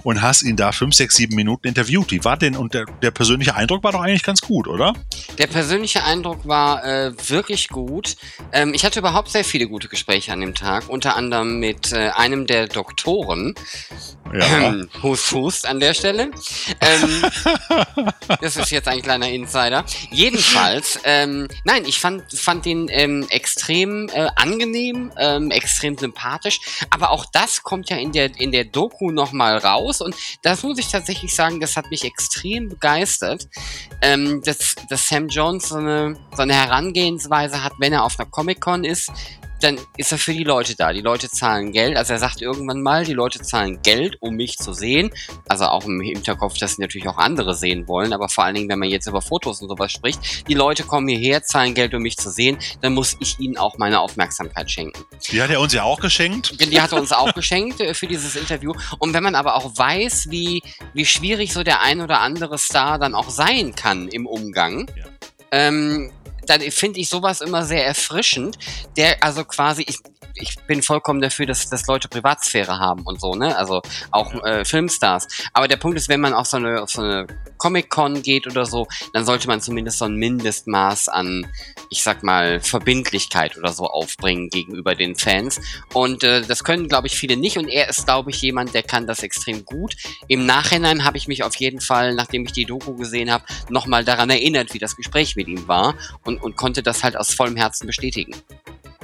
und hast ihn da fünf, sechs, sieben Minuten interviewt. Wie war denn, und der, der persönliche Eindruck war doch eigentlich ganz gut, oder? Der persönliche Eindruck war äh, wirklich gut. Ähm, ich hatte überhaupt sehr viele gute Gespräche an dem Tag, unter anderem mit äh, einem der Doktoren. Ja. Ähm, hust, hust an der Stelle. Ähm, [laughs] das ist jetzt ein kleiner Insider. Jedenfalls, ähm, nein, ich fand, fand den ähm, extrem äh, angenehm, ähm, extrem sympathisch, aber auch das kommt ja in der, in der Doku Doku nochmal raus. Und das muss ich tatsächlich sagen, das hat mich extrem begeistert, ähm, dass, dass Sam Jones so eine, so eine Herangehensweise hat, wenn er auf einer Comic-Con ist, dann ist er für die Leute da. Die Leute zahlen Geld. Also er sagt irgendwann mal, die Leute zahlen Geld, um mich zu sehen. Also auch im Hinterkopf, dass sie natürlich auch andere sehen wollen. Aber vor allen Dingen, wenn man jetzt über Fotos und sowas spricht, die Leute kommen hierher, zahlen Geld, um mich zu sehen, dann muss ich ihnen auch meine Aufmerksamkeit schenken. Die hat er uns ja auch geschenkt. Die hat er uns auch geschenkt äh, für dieses Interview. Und wenn man aber auch weiß, wie, wie schwierig so der ein oder andere Star dann auch sein kann im Umgang, Ja. ähm, dann finde ich sowas immer sehr erfrischend. Der, also quasi, ich, ich bin vollkommen dafür, dass, dass Leute Privatsphäre haben und so, ne? Also auch äh, Filmstars. Aber der Punkt ist, wenn man auf so eine, auf so eine Comic-Con geht oder so, dann sollte man zumindest so ein Mindestmaß an, ich sag mal, Verbindlichkeit oder so aufbringen gegenüber den Fans. Und äh, das können, glaube ich, viele nicht. Und er ist, glaube ich, jemand, der kann das extrem gut. Im Nachhinein habe ich mich auf jeden Fall, nachdem ich die Doku gesehen habe, nochmal daran erinnert, wie das Gespräch mit ihm war und, und konnte das halt aus vollem Herzen bestätigen.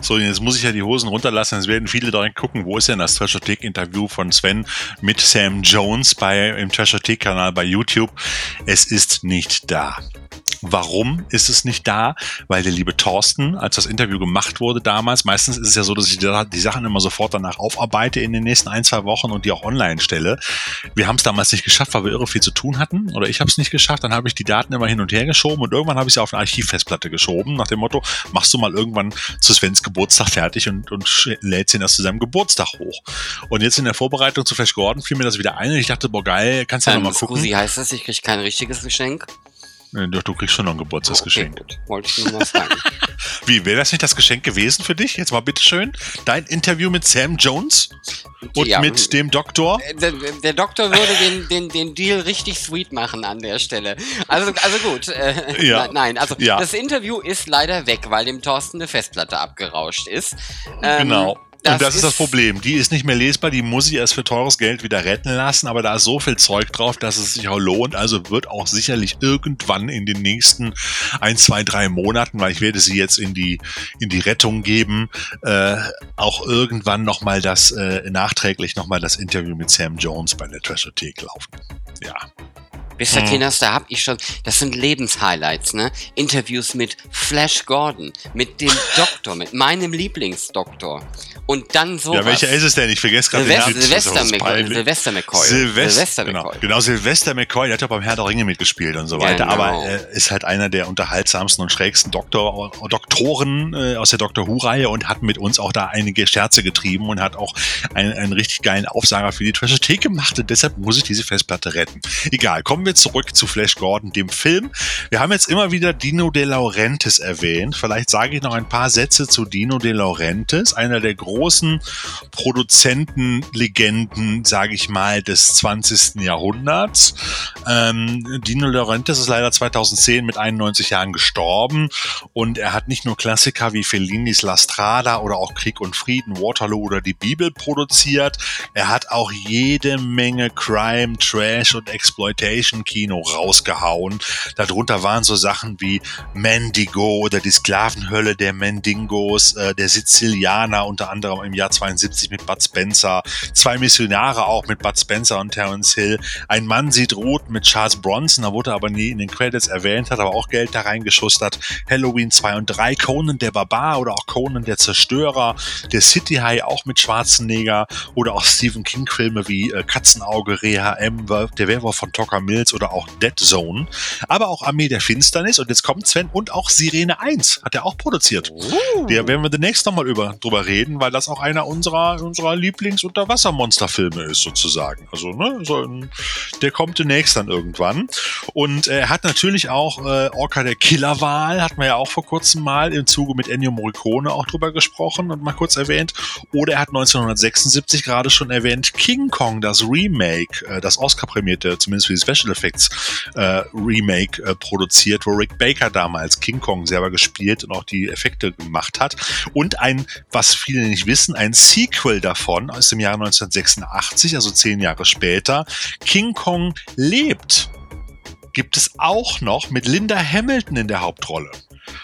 So, jetzt muss ich ja die Hosen runterlassen. Es werden viele direkt gucken, wo ist denn das Treasure Tick Interview von Sven mit Sam Jones bei, im Treasure Tick Kanal bei YouTube. Es ist nicht da. Warum ist es nicht da? Weil der liebe Thorsten, als das Interview gemacht wurde damals, meistens ist es ja so, dass ich die, Sachen immer sofort danach aufarbeite in den nächsten ein, zwei Wochen und die auch online stelle. Wir haben es damals nicht geschafft, weil wir irre viel zu tun hatten. Oder ich habe es nicht geschafft. Dann habe ich die Daten immer hin und her geschoben und irgendwann habe ich sie auf eine Archivfestplatte geschoben, nach dem Motto, machst du mal irgendwann zu Svens Geburtstag fertig und, und lädst ihn erst zu seinem Geburtstag hoch. Und jetzt in der Vorbereitung zu Flash Gordon fiel mir das wieder ein und ich dachte, boah geil, kannst ja noch Ähm, mal gucken. Scusi, heißt das, ich kriege kein richtiges Geschenk? Nee, Doch, du kriegst schon noch ein Geburtstagsgeschenk. Okay. Wollte ich nur mal fragen. [laughs] Wie, wäre das nicht das Geschenk gewesen für dich? Jetzt mal bitteschön. Dein Interview mit Sam Jones und Ja, mit dem Doktor. Äh, Der, der Doktor würde den, den, den Deal richtig sweet machen an der Stelle. Also, also gut. Äh, [laughs] Ja. ne- Nein, also Ja. das Interview ist leider weg, weil dem Thorsten eine Festplatte abgerauscht ist. Ähm, genau. Und das ist das Problem. Die ist nicht mehr lesbar, die muss ich erst für teures Geld wieder retten lassen, aber da ist so viel Zeug drauf, dass es sich auch lohnt. Also wird auch sicherlich irgendwann in den nächsten ein, zwei, drei Monaten, weil ich werde sie jetzt in die, in die Rettung geben, äh, auch irgendwann nochmal das, äh, nachträglich nochmal das Interview mit Sam Jones bei der Treasure Thek laufen. Ja. Mhm. Kinders, da hab ich schon, das sind Lebenshighlights, ne? Interviews mit Flash Gordon, mit dem [laughs] Doktor, mit meinem Lieblingsdoktor. Und dann so. Ja, welcher ist es denn? Ich vergesse gerade den Sylvester, Namen. Ist McCoy. Sylvester McCoy. Sylvester, Sylvester genau, McCoy. genau, Sylvester McCoy, der hat ja beim Herr der Ringe mitgespielt und so weiter, Genau. aber äh, ist halt einer der unterhaltsamsten und schrägsten Doktor, Doktoren äh, aus der Doctor Who-Reihe und hat mit uns auch da einige Scherze getrieben und hat auch einen, einen richtig geilen Aufsager für die Trashothek gemacht und deshalb muss ich diese Festplatte retten. Egal, kommen wir zurück zu Flash Gordon, dem Film. Wir haben jetzt immer wieder Dino De Laurentiis erwähnt. Vielleicht sage ich noch ein paar Sätze zu Dino De Laurentiis, einer der großen Produzentenlegenden, sage ich mal, des 20. Jahrhunderts. Ähm, Dino De Laurentiis ist leider 2010 mit 91 Jahren gestorben und er hat nicht nur Klassiker wie Fellinis La Strada oder auch Krieg und Frieden, Waterloo oder die Bibel produziert, er hat auch jede Menge Crime, Trash und Exploitation-Kino rausgehauen. Darunter waren so Sachen wie Mendigo oder die Sklavenhölle der Mendingos, äh, der Sizilianer unter anderem im Jahr 72 mit Bud Spencer, zwei Missionare auch mit Bud Spencer und Terence Hill, ein Mann sieht rot mit Charles Bronson, da wurde er aber nie in den Credits erwähnt, hat aber auch Geld da reingeschustert, Halloween 2 und 3, Conan der Barbar oder auch Conan der Zerstörer, der City High auch mit Schwarzenegger oder auch Stephen King Filme wie äh, Katzenauge, Reha M, der Werwolf von Tucker Mills oder auch Dead Zone, aber auch Armee der Finsternis und jetzt kommt Sven und auch Sirene 1 hat er auch produziert. Der werden wir demnächst nochmal über, drüber reden, weil das auch einer unserer, unserer Lieblings-Unterwassermonsterfilme ist, sozusagen. Also, ne, so ein, der kommt demnächst dann irgendwann. Und er hat natürlich auch äh, Orca der Killerwahl, hatten wir ja auch vor kurzem mal im Zuge mit Ennio Morricone auch drüber gesprochen und mal kurz erwähnt. Oder er hat 1976 gerade schon erwähnt King Kong, das Remake, äh, das Oscar-prämierte, zumindest für die Special Effects äh, Remake äh, produziert, wo Rick Baker damals King Kong selber gespielt und auch die Effekte gemacht hat. Und ein, was viele nicht wissen, ein Sequel davon aus dem Jahr 1986, also zehn Jahre später, King Kong lebt gibt es auch noch mit Linda Hamilton in der Hauptrolle.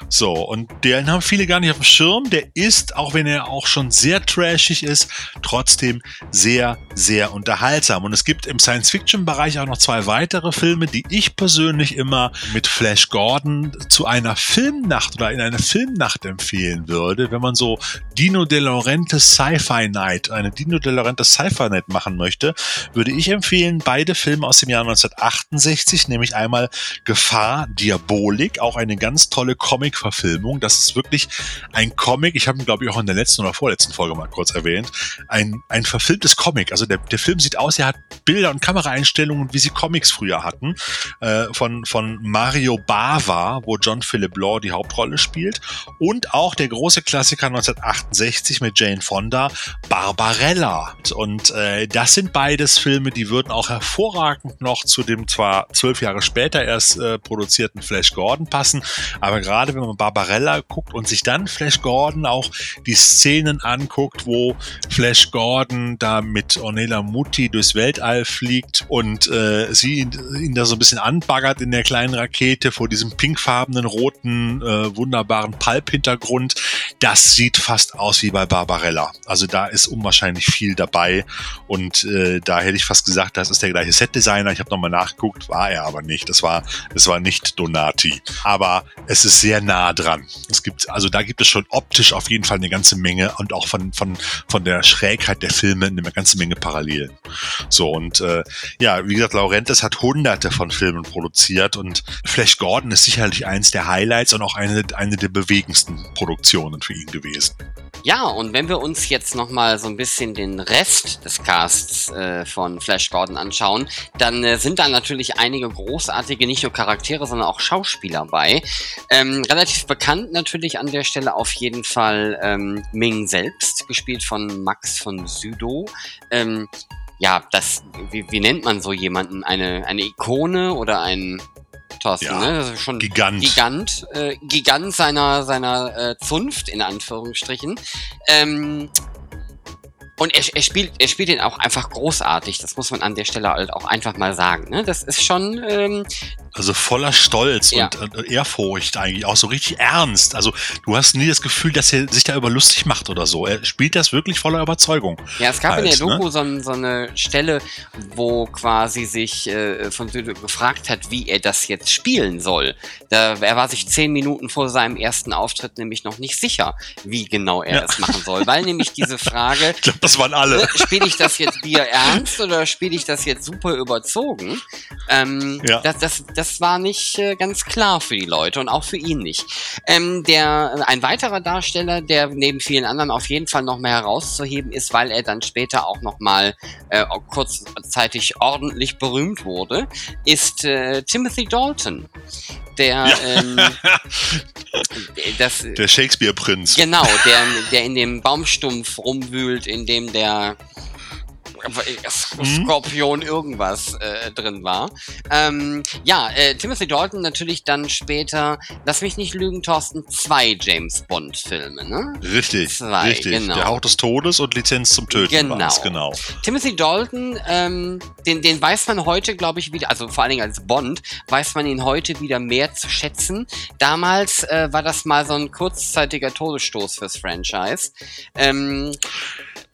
So, und den haben viele gar nicht auf dem Schirm. Der ist, auch wenn er auch schon sehr trashig ist, trotzdem sehr, sehr unterhaltsam. Und es gibt im Science-Fiction-Bereich auch noch zwei weitere Filme, die ich persönlich immer mit Flash Gordon zu einer Filmnacht oder in eine Filmnacht empfehlen würde, wenn man so Dino De Laurentiis Sci-Fi Night, eine Dino De Laurentiis Sci-Fi Night machen möchte, würde ich empfehlen, beide Filme aus dem Jahr 1968, nämlich einmal Gefahr, Diabolik, auch eine ganz tolle Comic-Verfilmung. Das ist wirklich ein Comic, ich habe ihn, glaube ich, auch in der letzten oder vorletzten Folge mal kurz erwähnt, ein, ein verfilmtes Comic. Also der, der Film sieht aus, er hat Bilder und Kameraeinstellungen, wie sie Comics früher hatten, äh, von, von Mario Bava, wo John Philip Law die Hauptrolle spielt. Und auch der große Klassiker 1968 mit Jane Fonda, Barbarella. Und äh, das sind beides Filme, die würden auch hervorragend noch zu dem zwar zwölf Jahre später erst äh, produzierten Flash Gordon passen, aber gerade wenn man Barbarella guckt und sich dann Flash Gordon auch die Szenen anguckt, wo Flash Gordon da mit Ornella Mutti durchs Weltall fliegt und äh, sie ihn, ihn da so ein bisschen anbaggert in der kleinen Rakete vor diesem pinkfarbenen, roten, äh, wunderbaren Pulp-Hintergrund, das sieht fast aus wie bei Barbarella. Also da ist unwahrscheinlich viel dabei und äh, da hätte ich fast gesagt, das ist der gleiche Setdesigner. Ich habe nochmal nachgeguckt, war er aber nicht. Das war, das war nicht Donati. Aber es ist sehr nah dran. Es gibt, also da gibt es schon optisch auf jeden Fall eine ganze Menge und auch von, von, von der Schrägheit der Filme eine ganze Menge Parallelen. So und äh, ja, wie gesagt, Laurentes hat hunderte von Filmen produziert und Flash Gordon ist sicherlich eins der Highlights und auch eine, eine der bewegendsten Produktionen für ihn gewesen. Ja, und wenn wir uns jetzt nochmal so ein bisschen den Rest des Casts äh, von Flash Gordon anschauen, dann äh, sind da natürlich einige großartige, nicht nur Charaktere, sondern auch Schauspieler bei. Ähm, relativ bekannt natürlich an der Stelle auf jeden Fall ähm, Ming selbst, gespielt von Max von Südow. Ähm, ja, das, wie, wie nennt man so jemanden? Eine, eine Ikone oder ein Thorsten, Ja, ne? Das ist schon Gigant. Gigant, äh, Gigant seiner, seiner äh, Zunft, in Anführungsstrichen. Ähm, und er, er spielt, er spielt den auch einfach großartig. Das muss man an der Stelle halt auch einfach mal sagen. Ne? Das ist schon, ähm, Also voller Stolz Ja. und, und Ehrfurcht eigentlich, auch so richtig ernst. Also du hast nie das Gefühl, dass er sich da über lustig macht oder so. Er spielt das wirklich voller Überzeugung. Ja, es gab in Halt, der Doku ne? so, so eine Stelle, wo quasi sich äh, von Süde gefragt hat, wie er das jetzt spielen soll. Da, er war sich zehn Minuten vor seinem ersten Auftritt nämlich noch nicht sicher, wie genau er Ja. es machen soll, weil nämlich diese [laughs] Frage, Ich glaube, das waren alle. ne, spiele ich das jetzt Bier ernst oder spiele ich das jetzt super überzogen? Ähm, Ja. das, das, das war nicht äh, ganz klar für die Leute und auch für ihn nicht. Ähm, der, ein weiterer Darsteller, der neben vielen anderen auf jeden Fall noch mehr herauszuheben ist, weil er dann später auch noch mal äh, kurzzeitig ordentlich berühmt wurde, ist äh, Timothy Dalton. Der, ähm, [laughs] das, Der Shakespeare-Prinz. Genau, der, der in dem Baumstumpf rumwühlt, in dem der Skorpion irgendwas äh, drin war. Ähm, ja, äh, Timothy Dalton natürlich dann später, lass mich nicht lügen, Thorsten, zwei James Bond-Filme, ne? Richtig, Zwei, richtig. genau. Der Hauch des Todes und Lizenz zum Töten Genau. genau. Timothy Dalton, ähm, den, den weiß man heute, glaube ich, wieder, also vor allen Dingen als Bond, weiß man ihn heute wieder mehr zu schätzen. Damals äh, war das mal so ein kurzzeitiger Todesstoß fürs Franchise. Ähm,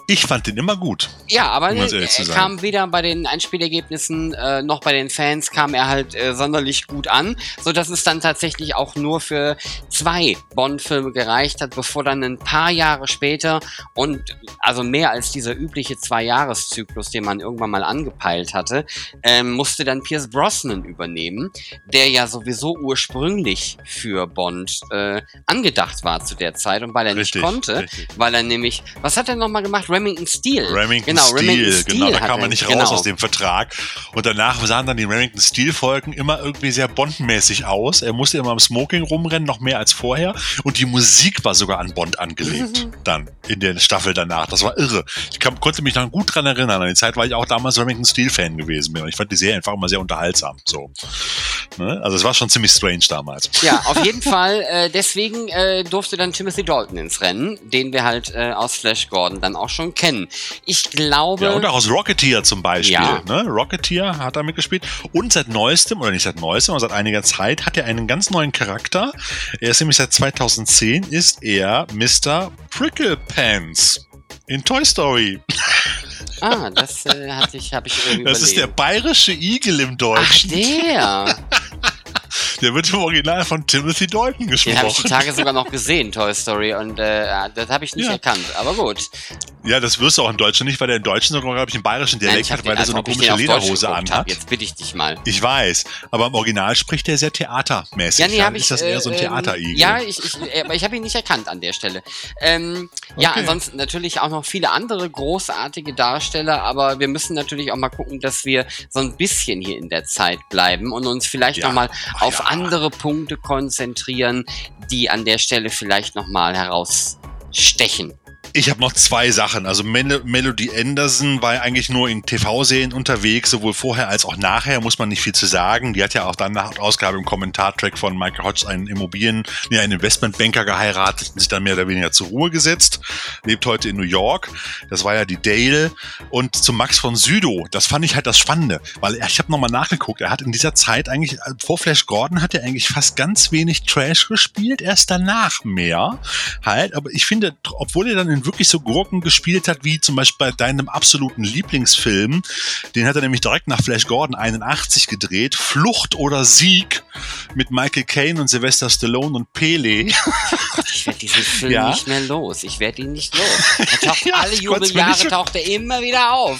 Ich fand den immer gut. Ja, aber Um er kam weder bei den Einspielergebnissen äh, noch bei den Fans kam er halt äh, sonderlich gut an, so dass es dann tatsächlich auch nur für zwei Bond-Filme gereicht hat, bevor dann ein paar Jahre später und also mehr als dieser übliche Zwei-Jahres-Zyklus, den man irgendwann mal angepeilt hatte, ähm, musste dann Pierce Brosnan übernehmen, der ja sowieso ursprünglich für Bond äh, angedacht war zu der Zeit und weil er Richtig, nicht konnte, richtig. weil er nämlich, was hat er nochmal gemacht? Remington Steel. Remington genau, Steel, Remington Steel genau, da kam man nicht raus genau. aus dem Vertrag. Und danach sahen dann die Remington Steel-Folgen immer irgendwie sehr Bond-mäßig aus. Er musste immer im Smoking rumrennen, noch mehr als vorher. Und die Musik war sogar an Bond angelegt. dann, in der Staffel danach. Das war irre. Ich kann, konnte mich noch gut dran erinnern, an die Zeit, weil ich auch damals Remington Steel-Fan gewesen bin. Und ich fand die Serie einfach immer sehr unterhaltsam. So. Ne? Also es war schon ziemlich strange damals. Ja, [laughs] auf jeden Fall. Äh, deswegen äh, durfte dann Timothy Dalton ins Rennen, den wir halt äh, aus Flash Gordon dann auch schon schon kennen. Ich glaube. Ja, und auch aus Rocketeer zum Beispiel. Ja. Ne? Rocketeer hat er mitgespielt. Und seit neuestem, oder nicht seit neuestem, aber seit einiger Zeit hat er einen ganz neuen Charakter. Er ist nämlich seit 2010 ist er Mr. Pricklepants. In Toy Story. ah, das äh, hatte ich, habe ich irgendwie Das ist der überlegt. bayerische Igel im Ach, Deutschen. der. [laughs] der wird im Original von Timothy Dalton Den habe ich die gesprochen. Tage sogar noch gesehen, Toy Story, und äh, das habe ich nicht Ja. erkannt. Aber gut. Ja, das wirst du auch im Deutschen nicht, weil der im Deutschen sogar, glaube ich, einen bayerischen Nein, Dialekt ich hab hat, weil er so eine ich komische auf Lederhose anhat. Jetzt bitte ich dich mal. Ich weiß, aber im Original spricht er sehr theatermäßig. Ja, nee, Dann ich. ist das eher so ein äh. Ähm, ja, ich, ich, äh, aber ich habe ihn nicht erkannt an der Stelle. Ähm, Ja, Okay. ansonsten natürlich auch noch viele andere großartige Darsteller, aber wir müssen natürlich auch mal gucken, dass wir so ein bisschen hier in der Zeit bleiben und uns vielleicht Ja. noch mal Ach andere Punkte konzentrieren, die an der Stelle vielleicht noch mal herausstechen. Ich habe noch zwei Sachen. Also Mel Melody Anderson war ja eigentlich nur in TV-Serien unterwegs, sowohl vorher als auch nachher, muss man nicht viel zu sagen. Die hat ja auch dann nach Ausgabe im Kommentartrack von Michael Hodge einen Immobilien, nee, einen Investmentbanker geheiratet und sich dann mehr oder weniger zur Ruhe gesetzt. Lebt heute in New York. Das war ja die Dale. Und zu Max von Südow, das fand ich halt das Spannende, weil ich habe nochmal nachgeguckt. Er hat in dieser Zeit eigentlich, äh, vor Flash Gordon hat er eigentlich fast ganz wenig Trash gespielt, erst danach mehr halt. Aber ich finde, obwohl er dann in wirklich so Gurken gespielt hat, wie zum Beispiel bei deinem absoluten Lieblingsfilm, den hat er nämlich direkt nach Flash Gordon 81 gedreht, Flucht oder Sieg mit Michael Caine und Sylvester Stallone und Pele. [laughs] Ich werde diesen [laughs] Film Ja. nicht mehr los. Ich werde ihn nicht los. Er taucht [laughs] Ja, alle Jubeljahre taucht er immer wieder auf.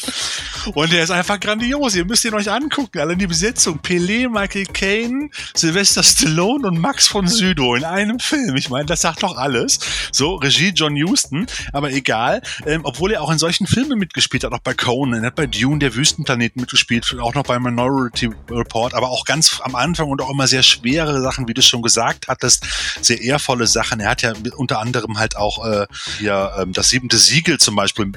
Und der ist einfach grandios. Ihr müsst ihn euch angucken. Allein die Besetzung. Pelé, Michael Caine, Sylvester Stallone und Max von Sydow in einem Film. Ich meine, das sagt doch alles. So, Regie John Huston. Aber egal. Ähm, obwohl er auch in solchen Filmen mitgespielt hat. Auch bei Conan. Er hat bei Dune, der Wüstenplanet mitgespielt. Auch noch bei Minority Report. Aber auch ganz am Anfang und auch immer sehr schwere Sachen, wie du schon gesagt hattest. Sehr ehrvolle Sachen. Er hat ja unter anderem halt auch äh, hier ähm, das siebente Siegel zum Beispiel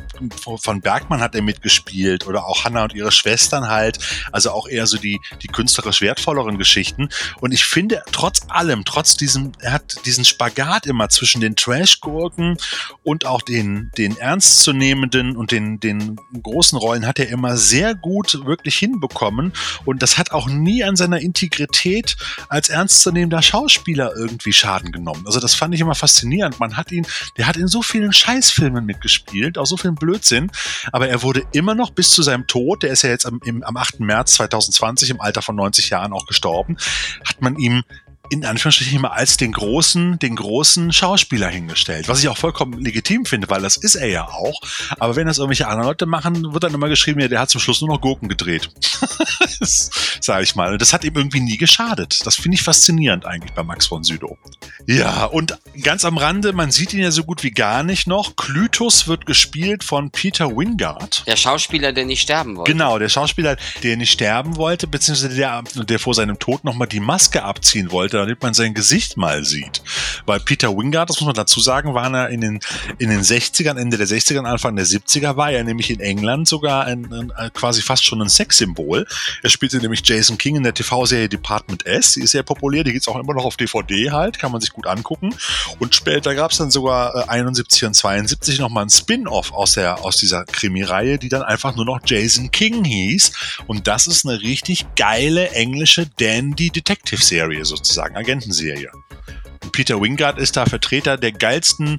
von Bergmann hat er mitgespielt oder auch Hannah und ihre Schwestern halt. Also auch eher so die, die künstlerisch wertvolleren Geschichten. Und ich finde, trotz allem, trotz diesem, er hat diesen Spagat immer zwischen den Trash-Gurken und auch den, den ernstzunehmenden und den, den großen Rollen hat er immer sehr gut wirklich hinbekommen. Und das hat auch nie an seiner Integrität als ernstzunehmender Schauspieler irgendwie Schaden genommen. Also das fand ich immer faszinierend. Man hat ihn, der hat in so vielen Scheißfilmen mitgespielt, auch so viel Blödsinn, aber er wurde immer noch bis zu seinem Tod, der ist ja jetzt am, im, am 8. März 2020 im Alter von 90 Jahren auch gestorben, hat man ihm in Anführungsstrichen immer als den großen, den großen Schauspieler hingestellt. Was ich auch vollkommen legitim finde, weil das ist er ja auch. Aber wenn das irgendwelche anderen Leute machen, wird dann immer geschrieben, ja, der hat zum Schluss nur noch Gurken gedreht. [laughs] das, sag ich mal. Und Das hat ihm irgendwie nie geschadet. Das finde ich faszinierend eigentlich bei Max von Südow. Ja, und ganz am Rande, man sieht ihn ja so gut wie gar nicht noch. Klytus wird gespielt von Peter Wingard. Der Schauspieler, der nicht sterben wollte. Genau, der Schauspieler, der nicht sterben wollte, beziehungsweise der, der vor seinem Tod nochmal die Maske abziehen wollte, damit man sein Gesicht mal sieht. Weil Peter Wingard, das muss man dazu sagen, war er in den, in den 60ern, Ende der 60er, Anfang der 70er, war er nämlich in England sogar ein, ein, quasi fast schon ein Sexsymbol. Er spielte nämlich Jason King in der TV-Serie Department S. Die ist sehr populär, die gibt's auch immer noch auf DVD halt, kann man sich gut angucken. Und später gab's dann sogar äh, 71 und 72 nochmal ein Spin-off aus, der, aus dieser Krimireihe, die dann einfach nur noch Jason King hieß. Und das ist eine richtig geile englische Dandy-Detective-Serie sozusagen, Agentenserie. Und Peter Wingard ist da Vertreter der geilsten,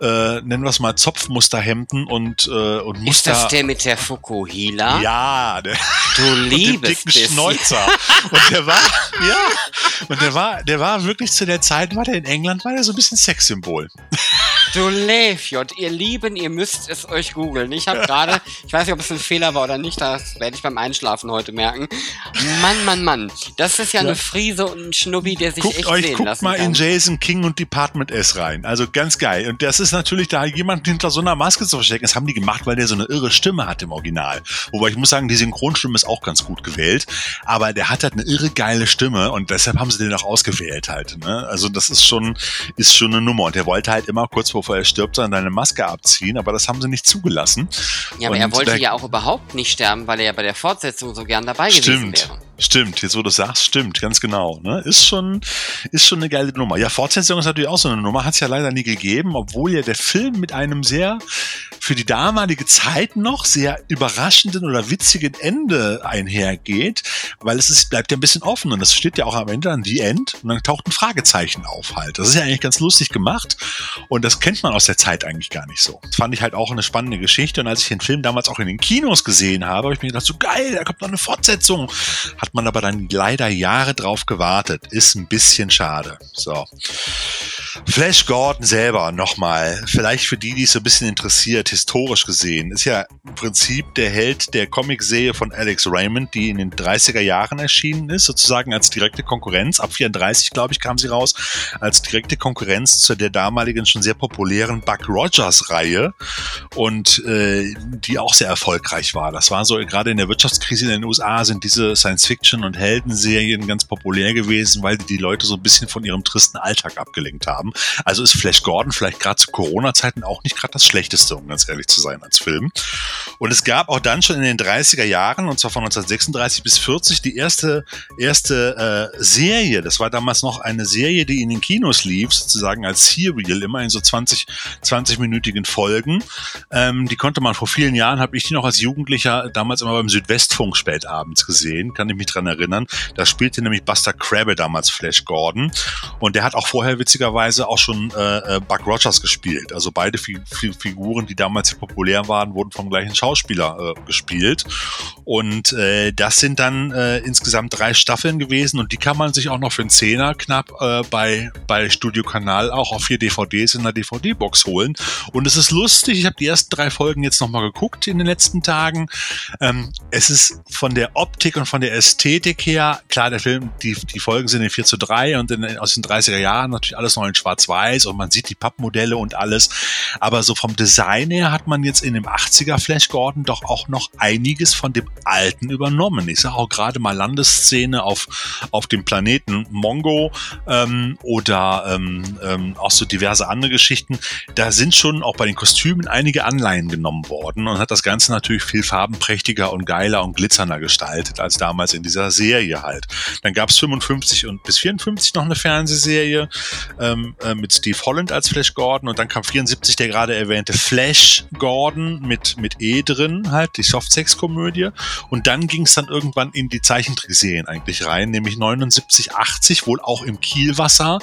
äh, nennen wir es mal, Zopfmusterhemden und, äh, und Ist Muster. das der mit der Fukuhila? ja, der, Du [laughs] liebes dicken bisschen. Schnäuzer. Und der war, ja, und der war, der war wirklich zu der Zeit, war der in England, war der so ein bisschen Sexsymbol. Du Lefiot, ihr Lieben, ihr müsst es euch googeln. Ich habe gerade, ich weiß nicht, ob es ein Fehler war oder nicht, das werde ich beim Einschlafen heute merken. Mann, Mann, Mann, das ist ja, eine Friese und ein Schnubbi, der sich Guckt echt euch, sehen guckt lassen mal kann. in Jason King und Department S rein. Also ganz geil. Und das ist natürlich da jemand hinter so einer Maske zu verstecken. Das haben die gemacht, weil der so eine irre Stimme hat im Original. Wobei ich muss sagen, die Synchronstimme ist auch ganz gut gewählt. Aber der hat halt eine irre geile Stimme und deshalb haben sie den auch ausgewählt halt. Ne? Also das ist schon, ist schon eine Nummer. Und der wollte halt immer kurz vor bevor er stirbt, sondern deine Maske abziehen, aber das haben sie nicht zugelassen. Ja, aber Und er wollte ja auch überhaupt nicht sterben, weil er ja bei der Fortsetzung so gern dabei gewesen Stimmt, wäre. stimmt. Jetzt, wo du sagst, stimmt, ganz genau. Ne? Ist schon, ist schon eine geile Nummer. Ja, Fortsetzung ist natürlich auch so eine Nummer. Hat es ja leider nie gegeben, obwohl ja der Film mit einem sehr, für die damalige Zeit noch, sehr überraschenden oder witzigen Ende einhergeht, weil es ist, bleibt ja ein bisschen offen und das steht ja auch am Ende an die End und dann taucht ein Fragezeichen auf halt. Das ist ja eigentlich ganz lustig gemacht und das kennt man aus der Zeit eigentlich gar nicht so. Das fand ich halt auch eine spannende Geschichte und als ich den Film damals auch in den Kinos gesehen habe, habe ich mir gedacht, so geil, da kommt noch eine Fortsetzung. Hat man aber dann leider Jahre drauf gewartet. Ist ein bisschen schade. So. Flash Gordon selber nochmal, vielleicht für die, die es so ein bisschen interessiert, historisch gesehen, ist ja im Prinzip der Held der Comicserie von Alex Raymond, die in den 30er Jahren erschienen ist, sozusagen als direkte Konkurrenz. Ab 34, glaube ich, kam sie raus, als direkte Konkurrenz zu der damaligen schon sehr populären Buck Rogers Reihe und äh, die auch sehr erfolgreich war. Das war so, gerade in der Wirtschaftskrise in den USA sind diese Science-Fiction- und Heldenserien ganz populär gewesen, weil die die Leute so ein bisschen von ihrem tristen Alltag abgelenkt haben. Also ist Flash Gordon vielleicht gerade zu Corona-Zeiten auch nicht gerade das Schlechteste, um ganz ehrlich zu sein, als Film. Und es gab auch dann schon in den 30er Jahren, und zwar von 1936 bis 40, die erste, erste äh, Serie. Das war damals noch eine Serie, die in den Kinos lief, sozusagen als Serial, immer in so 20, 20-minütigen Folgen. Ähm, die konnte man vor vielen Jahren, habe ich die noch als Jugendlicher damals immer beim Südwestfunk spätabends gesehen, kann ich mich dran erinnern. Da spielte nämlich Buster Crabbe damals Flash Gordon. Und der hat auch vorher witzigerweise auch schon äh, äh, Buck Rogers gespielt. Also beide Fi Fi Figuren, die damals sehr populär waren, wurden vom gleichen Schauspieler äh, gespielt. Und äh, das sind dann äh, insgesamt drei Staffeln gewesen und die kann man sich auch noch für einen Zehner knapp äh, bei, bei Studio Kanal auch auf vier DVDs in der DVD-Box holen. Und es ist lustig, ich habe die ersten drei Folgen jetzt nochmal geguckt in den letzten Tagen. Ähm, es ist von der Optik und von der Ästhetik her, klar, der Film, die, die Folgen sind in 4 zu 3 und in, aus den 30er Jahren natürlich alles noch in Schwarz-Weiß und man sieht die Pappmodelle und alles. Aber so vom Design her hat man jetzt in dem 80er Flash Gordon doch auch noch einiges von dem alten übernommen. Ich sage auch gerade mal Landesszene auf, auf dem Planeten Mongo ähm, oder ähm, ähm, auch so diverse andere Geschichten. Da sind schon auch bei den Kostümen einige Anleihen genommen worden und hat das Ganze natürlich viel farbenprächtiger und geiler und glitzernder gestaltet als damals in dieser Serie halt. Dann gab es 55 und bis 54 noch eine Fernsehserie ähm, äh, mit Steve Holland als Flash Gordon und dann kam 74 der gerade erwähnte Flash Gordon mit, mit E drin, halt die Softsex-Komödie und dann ging es dann irgendwann in die Zeichentrickserien eigentlich rein, nämlich 79, 80, wohl auch im Kielwasser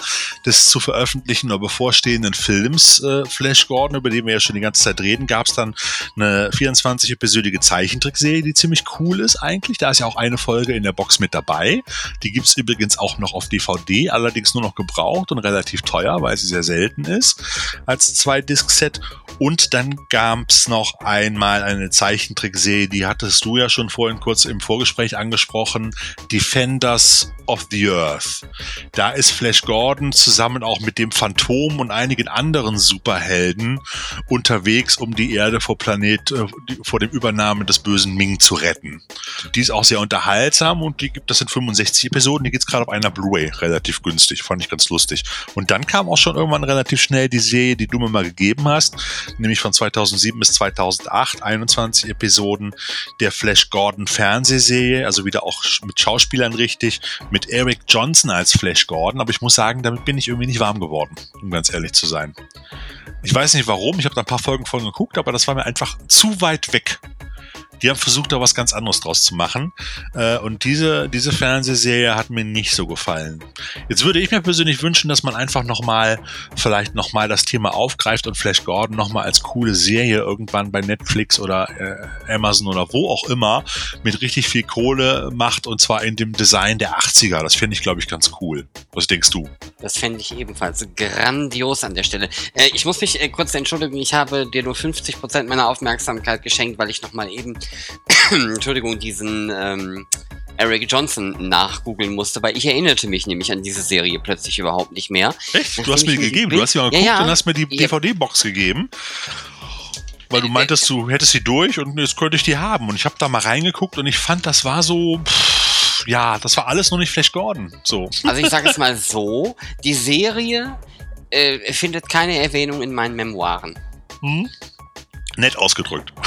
des zu veröffentlichen oder bevorstehenden Films äh, Flash Gordon, über den wir ja schon die ganze Zeit reden, gab es dann eine 24-episödige Zeichentrickserie, die ziemlich cool ist eigentlich. Da ist ja auch eine Folge in der Box mit dabei. Die gibt's übrigens auch noch auf DVD, allerdings nur noch gebraucht und relativ teuer, weil sie sehr selten ist als Zwei-Disc-Set. Und dann gab's noch einmal eine Zeichentrickserie, die hattest du ja schon vorhin kurz im Vorgespräch angesprochen, Defenders of the Earth. Da ist Flash Gordon zusammen auch mit dem Phantom und einigen anderen Superhelden unterwegs, um die Erde vor Planet, äh, vor dem Übernahme des bösen Ming zu retten. Die ist auch sehr unterhaltsam und die gibt das sind 65 Episoden, die gibt's gerade auf einer Blu-ray relativ günstig, fand ich ganz lustig. Und dann kam auch schon irgendwann relativ schnell die Serie, die du mir mal gegeben hast, nämlich von 2007 bis 2008, 21 Episoden der Flash Gordon Fernsehserie, also wieder auch mit Schauspielern richtig, mit Eric Johnson als Flash Gordon, aber ich muss sagen, damit bin ich irgendwie nicht warm geworden, um ganz ehrlich zu sein. Ich weiß nicht warum, ich habe da ein paar Folgen von geguckt, aber das war mir einfach zu weit weg. Die haben versucht, da was ganz anderes draus zu machen. Äh, und diese, diese Fernsehserie hat mir nicht so gefallen. Jetzt würde ich mir persönlich wünschen, dass man einfach nochmal, vielleicht nochmal das Thema aufgreift und Flash Gordon nochmal als coole Serie irgendwann bei Netflix oder äh, Amazon oder wo auch immer mit richtig viel Kohle macht und zwar in dem Design der 80er. Das finde ich, glaube ich, ganz cool. Was denkst du? Das fände ich ebenfalls grandios an der Stelle. Äh, ich muss mich äh, kurz entschuldigen, ich habe dir nur 50% meiner Aufmerksamkeit geschenkt, weil ich nochmal eben, [clears throat] Entschuldigung, diesen ähm, Eric Johnson nachgoogeln musste, weil ich erinnerte mich nämlich an diese Serie plötzlich überhaupt nicht mehr. Echt? Du hast mir die gegeben. Du hast sie mal Ja, geguckt ja. und hast mir die Ja. DVD-Box gegeben. Weil du meintest, du hättest sie durch und jetzt könnte ich die haben. Und ich habe da mal reingeguckt und ich fand, das war so. Pff, ja, das war alles noch nicht Flash Gordon. So. Also ich sage es mal so, die Serie äh, findet keine Erwähnung in meinen Memoiren. Hm? Nett ausgedrückt. [laughs]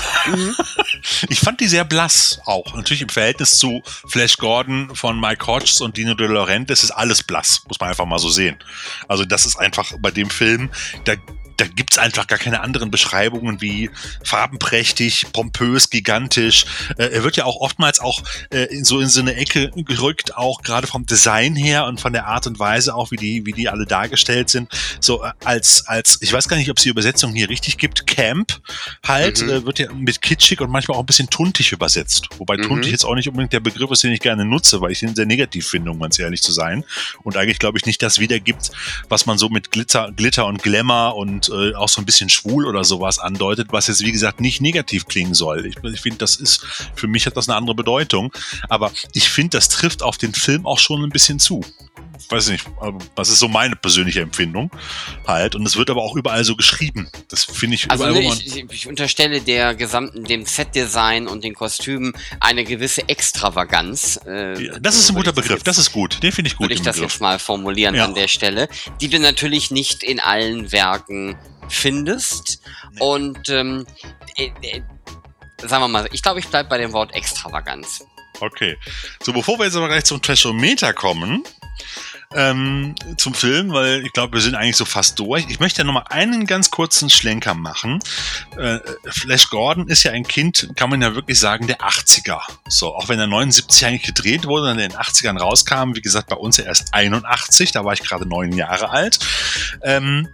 Ich fand die sehr blass auch. Natürlich im Verhältnis zu Flash Gordon von Mike Hodges und Dino De Laurentiis ist alles blass, muss man einfach mal so sehen. Also das ist einfach bei dem Film, da da gibt's einfach gar keine anderen Beschreibungen wie farbenprächtig, pompös, gigantisch. Äh, er wird ja auch oftmals auch äh, in so in so eine Ecke gerückt, auch gerade vom Design her und von der Art und Weise auch, wie die, wie die alle dargestellt sind. So äh, als, als, ich weiß gar nicht, ob es die Übersetzung hier richtig gibt, Camp halt, Mhm. äh, wird ja mit kitschig und manchmal auch ein bisschen tuntig übersetzt. Wobei Mhm. tuntig jetzt auch nicht unbedingt der Begriff ist, den ich gerne nutze, weil ich ihn sehr negativ finde, um ganz ehrlich zu sein. Und eigentlich glaube ich nicht das wiedergibt, was man so mit Glitter, Glitter und Glamour und äh, auch so ein bisschen schwul oder sowas andeutet, was jetzt wie gesagt nicht negativ klingen soll. Ich, ich finde, das ist, für mich hat das eine andere Bedeutung. Aber ich finde, das trifft auf den Film auch schon ein bisschen zu. Weiß nicht, das ist so meine persönliche Empfindung halt. Und es wird aber auch überall so geschrieben. Das finde ich Also überall, ne, ich, ich, unterstelle der gesamten, dem Set-Design und den Kostümen eine gewisse Extravaganz. Äh, Ja, Das ist ein guter Begriff, jetzt- das ist gut. Den finde ich gut. Würde ich das Begriff. jetzt mal formulieren Ja. an der Stelle, die du natürlich nicht in allen Werken findest. Nee. Und ähm, äh, äh, sagen wir mal, ich glaube, ich bleibe bei dem Wort Extravaganz. Okay. So, bevor wir jetzt aber gleich zum Trashometer kommen, ähm, zum Film, weil ich glaube, wir sind eigentlich so fast durch. Ich möchte ja nochmal einen ganz kurzen Schlenker machen. Äh, Flash Gordon ist ja ein Kind, kann man ja wirklich sagen, der 80er. So, auch wenn er 79 eigentlich gedreht wurde und in den 80ern rauskam, wie gesagt, bei uns ja erst 81, da war ich gerade neun Jahre alt. Ähm,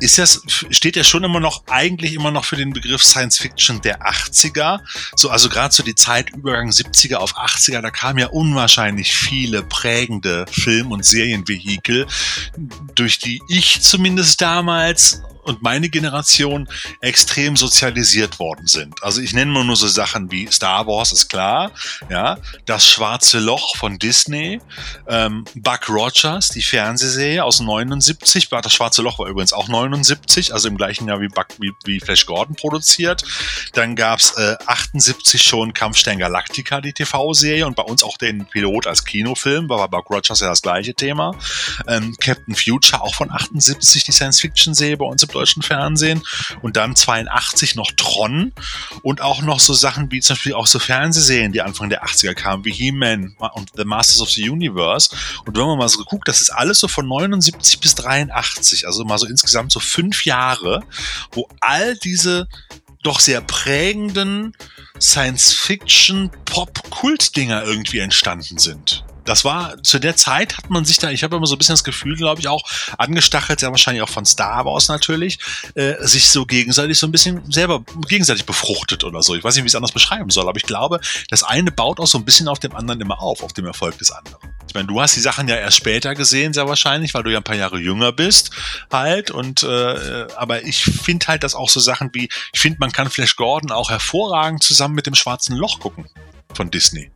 ist das, steht ja schon immer noch, eigentlich immer noch für den Begriff Science Fiction der 80er. So, also gerade so die Zeit Übergang 70er auf 80er, da kamen ja unwahrscheinlich viele prägende Film- und Serienvehikel, durch die ich zumindest damals und meine Generation extrem sozialisiert worden sind. Also ich nenne mal nur so Sachen wie Star Wars ist klar, ja, das Schwarze Loch von Disney, ähm, Buck Rogers, die Fernsehserie aus 79, das Schwarze Loch war übrigens auch 79, also im gleichen Jahr wie Buck, wie, wie Flash Gordon produziert. Dann gab's äh, 78 schon Kampfstern Galactica, die TV-Serie und bei uns auch den Pilot als Kinofilm, war bei Buck Rogers ja das gleiche Thema. Ähm, Captain Future auch von 78, die Science-Fiction-Serie bei uns im deutschen Fernsehen. Und dann 82 noch Tron und auch noch so Sachen wie zum Beispiel auch so Fernsehserien, die Anfang der 80er kamen, wie He-Man und The Masters of the Universe. Und wenn man mal so geguckt, das ist alles so von 79 bis 83, also mal so insgesamt so fünf Jahre, wo all diese doch sehr prägenden Science-Fiction, Pop-Kult-Dinger irgendwie entstanden sind. Das war, zu der Zeit hat man sich da, ich habe immer so ein bisschen das Gefühl, glaube ich, auch angestachelt, ja wahrscheinlich auch von Star Wars natürlich, äh, sich so gegenseitig so ein bisschen selber gegenseitig befruchtet oder so. Ich weiß nicht, wie ich es anders beschreiben soll, aber ich glaube, das eine baut auch so ein bisschen auf dem anderen immer auf, auf dem Erfolg des anderen. Ich meine, du hast die Sachen ja erst später gesehen, sehr wahrscheinlich, weil du ja ein paar Jahre jünger bist halt. Und äh, aber ich finde halt, dass auch so Sachen wie, ich finde, man kann Flash Gordon auch hervorragend zusammen mit dem Schwarzen Loch gucken von Disney.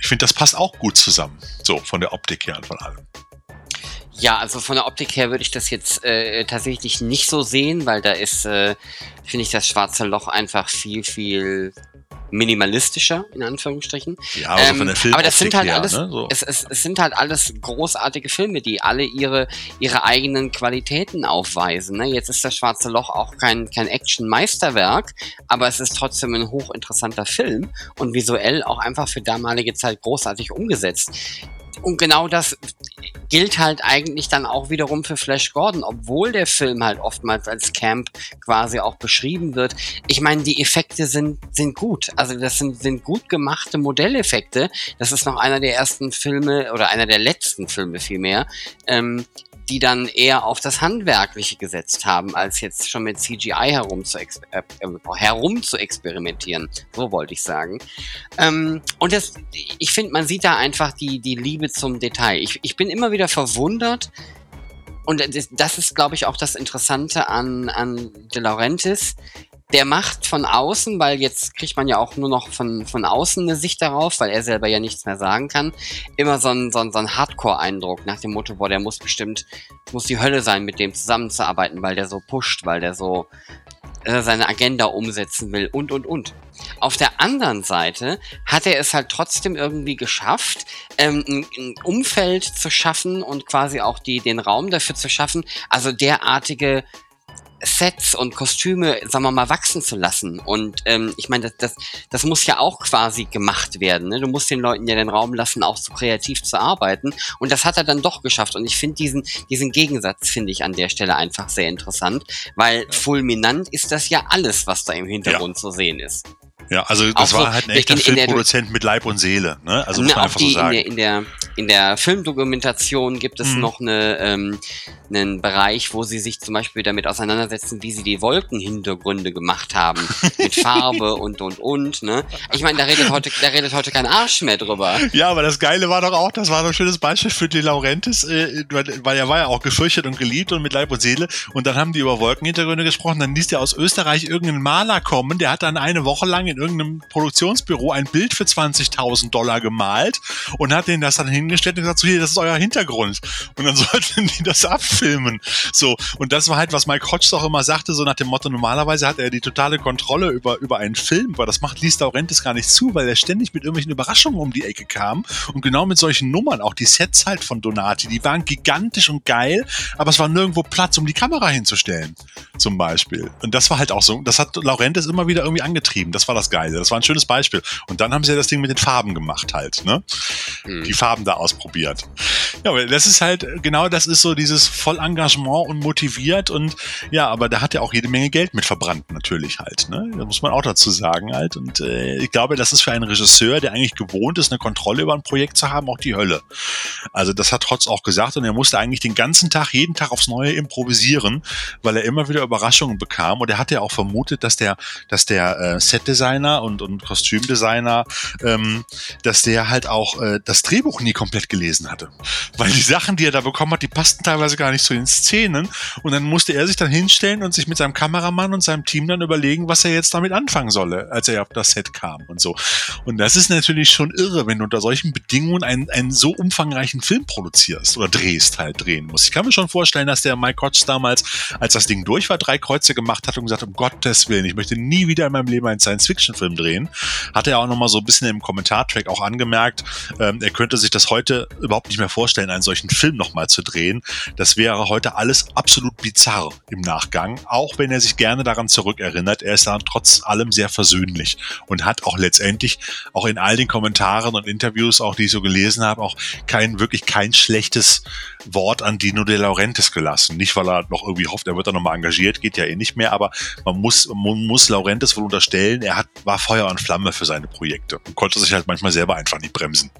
Ich finde, das passt auch gut zusammen. So, von der Optik her und von allem. Ja, also von der Optik her würde ich das jetzt äh, tatsächlich nicht so sehen, weil da ist, äh, finde ich, das schwarze Loch einfach viel, viel minimalistischer, in Anführungsstrichen. Ja, aber so von Ähm, der aber das sind halt her, alles, ne? so. es, es, es sind halt alles großartige Filme, die alle ihre, ihre eigenen Qualitäten aufweisen. Ne? Jetzt ist das Schwarze Loch auch kein, kein Action-Meisterwerk, aber es ist trotzdem ein hochinteressanter Film und visuell auch einfach für damalige Zeit großartig umgesetzt. Und genau das gilt halt eigentlich dann auch wiederum für Flash Gordon, obwohl der Film halt oftmals als Camp quasi auch beschrieben wird. Ich meine, die Effekte sind, sind gut. Also das sind, sind gut gemachte Modelleffekte. Das ist noch einer der ersten Filme oder einer der letzten Filme vielmehr, ähm, die dann eher auf das Handwerkliche gesetzt haben, als jetzt schon mit CGI herum zu, äh, äh, herum zu experimentieren. So wollte ich sagen. Ähm, und das, ich finde, man sieht da einfach die, die Liebe zum Detail. Ich, ich bin immer wieder verwundert, und das, das ist, glaube ich, auch das Interessante an, an De Laurentiis. Der macht von außen, weil jetzt kriegt man ja auch nur noch von, von außen eine Sicht darauf, weil er selber ja nichts mehr sagen kann, immer so ein, so ein, so ein Hardcore-Eindruck nach dem Motto, boah, der muss bestimmt, es muss die Hölle sein, mit dem zusammenzuarbeiten, weil der so pusht, weil der so äh, seine Agenda umsetzen will und, und, und. auf der anderen Seite hat er es halt trotzdem irgendwie geschafft, ähm, ein, ein Umfeld zu schaffen und quasi auch die, den Raum dafür zu schaffen, also derartige Sets und Kostüme, sagen wir mal, wachsen zu lassen. Und ähm, ich meine, das, das, das muss ja auch quasi gemacht werden. Ne? Du musst den Leuten ja den Raum lassen, auch so kreativ zu arbeiten. Und das hat er dann doch geschafft. Und ich finde diesen, diesen Gegensatz, finde ich an der Stelle einfach sehr interessant, weil fulminant ist das ja alles, was da im Hintergrund ja. zu sehen ist. Ja, also das Auch war so halt ein echter in- in Filmproduzent mit Leib und Seele. Ne? Also muss man einfach so die, in, sagen. der, in, der, in der Filmdokumentation gibt es Mhm. noch eine, ähm, einen Bereich, wo sie sich zum Beispiel damit auseinandersetzen, wie sie die Wolkenhintergründe gemacht haben. [laughs] mit Farbe und, und, und. Ne? Ich meine, da redet, heute, da redet heute kein Arsch mehr drüber. Ja, aber das Geile war doch auch, das war doch ein schönes Beispiel für die Laurentis, äh, weil weil er war ja auch gefürchtet und geliebt und mit Leib und Seele. Und dann haben die über Wolkenhintergründe gesprochen. Dann ließ der aus Österreich irgendeinen Maler kommen, der hat dann eine Woche lang in irgendeinem Produktionsbüro ein Bild für 20.000 Dollar gemalt und hat denen das dann hingestellt und gesagt, so hier, das ist euer Hintergrund. Und dann [laughs] sollten die das abfilmen. So, und das war halt, was Mike Hodges auch immer sagte, so nach dem Motto, normalerweise hat er die totale Kontrolle über, über einen Film, aber das macht Lies Laurentis gar nicht zu, weil er ständig mit irgendwelchen Überraschungen um die Ecke kam und genau mit solchen Nummern, auch die Sets halt von Donati, die waren gigantisch und geil, aber es war nirgendwo Platz, um die Kamera hinzustellen, zum Beispiel. Und das war halt auch so, das hat Laurentis immer wieder irgendwie angetrieben, das war das Geile, das war ein schönes Beispiel. Und dann haben sie ja das Ding mit den Farben gemacht halt, ne? Hm. Die Farben da ausprobiert. Ja, aber das ist halt, genau das ist so dieses Vollengagement und motiviert und ja, aber da hat er auch jede Menge Geld mit verbrannt, natürlich halt, ne? Da muss man auch dazu sagen halt. Und äh, ich glaube, das ist für einen Regisseur, der eigentlich gewohnt ist, eine Kontrolle über ein Projekt zu haben, auch die Hölle. Also das hat Trotz auch gesagt und er musste eigentlich den ganzen Tag, jeden Tag aufs Neue improvisieren, weil er immer wieder Überraschungen bekam und er hatte ja auch vermutet, dass der, dass der äh, Setdesigner und, und Kostümdesigner, ähm, dass der halt auch äh, das Drehbuch nie komplett gelesen hatte. Weil die Sachen, die er da bekommen hat, die passten teilweise gar nicht zu den Szenen und dann musste er sich dann hinstellen und sich mit seinem Kameramann und seinem Team dann überlegen, was er jetzt damit anfangen solle, als er auf das Set kam und so. Und das ist natürlich schon irre, wenn du unter solchen Bedingungen einen, einen so umfangreichen Film produzierst oder drehst, halt drehen musst. Ich kann mir schon vorstellen, dass der Mike Hodges damals, als das Ding durch war, drei Kreuze gemacht hat und gesagt, um Gottes Willen, ich möchte nie wieder in meinem Leben einen Science-Fiction-Film drehen. Hat er auch nochmal so ein bisschen im Kommentartrack auch angemerkt, ähm, er könnte sich das heute überhaupt nicht mehr vorstellen, einen solchen Film nochmal zu drehen. Das wäre heute alles absolut bizarr im Nachgang, auch wenn er sich gerne daran zurückerinnert. Er ist dann trotz allem sehr versöhnlich und hat auch letztendlich auch in all den Kommentaren und Interviews, auch die ich so gelesen habe, auch kein wirklich kein schlechtes Wort an Dino De Laurentiis gelassen. Nicht, weil er noch irgendwie hofft, er wird da nochmal engagiert, geht ja eh nicht mehr, aber man muss, man muss Laurentiis wohl unterstellen, er hat, war Feuer und Flamme für seine Projekte und konnte sich halt manchmal selber einfach nicht bremsen.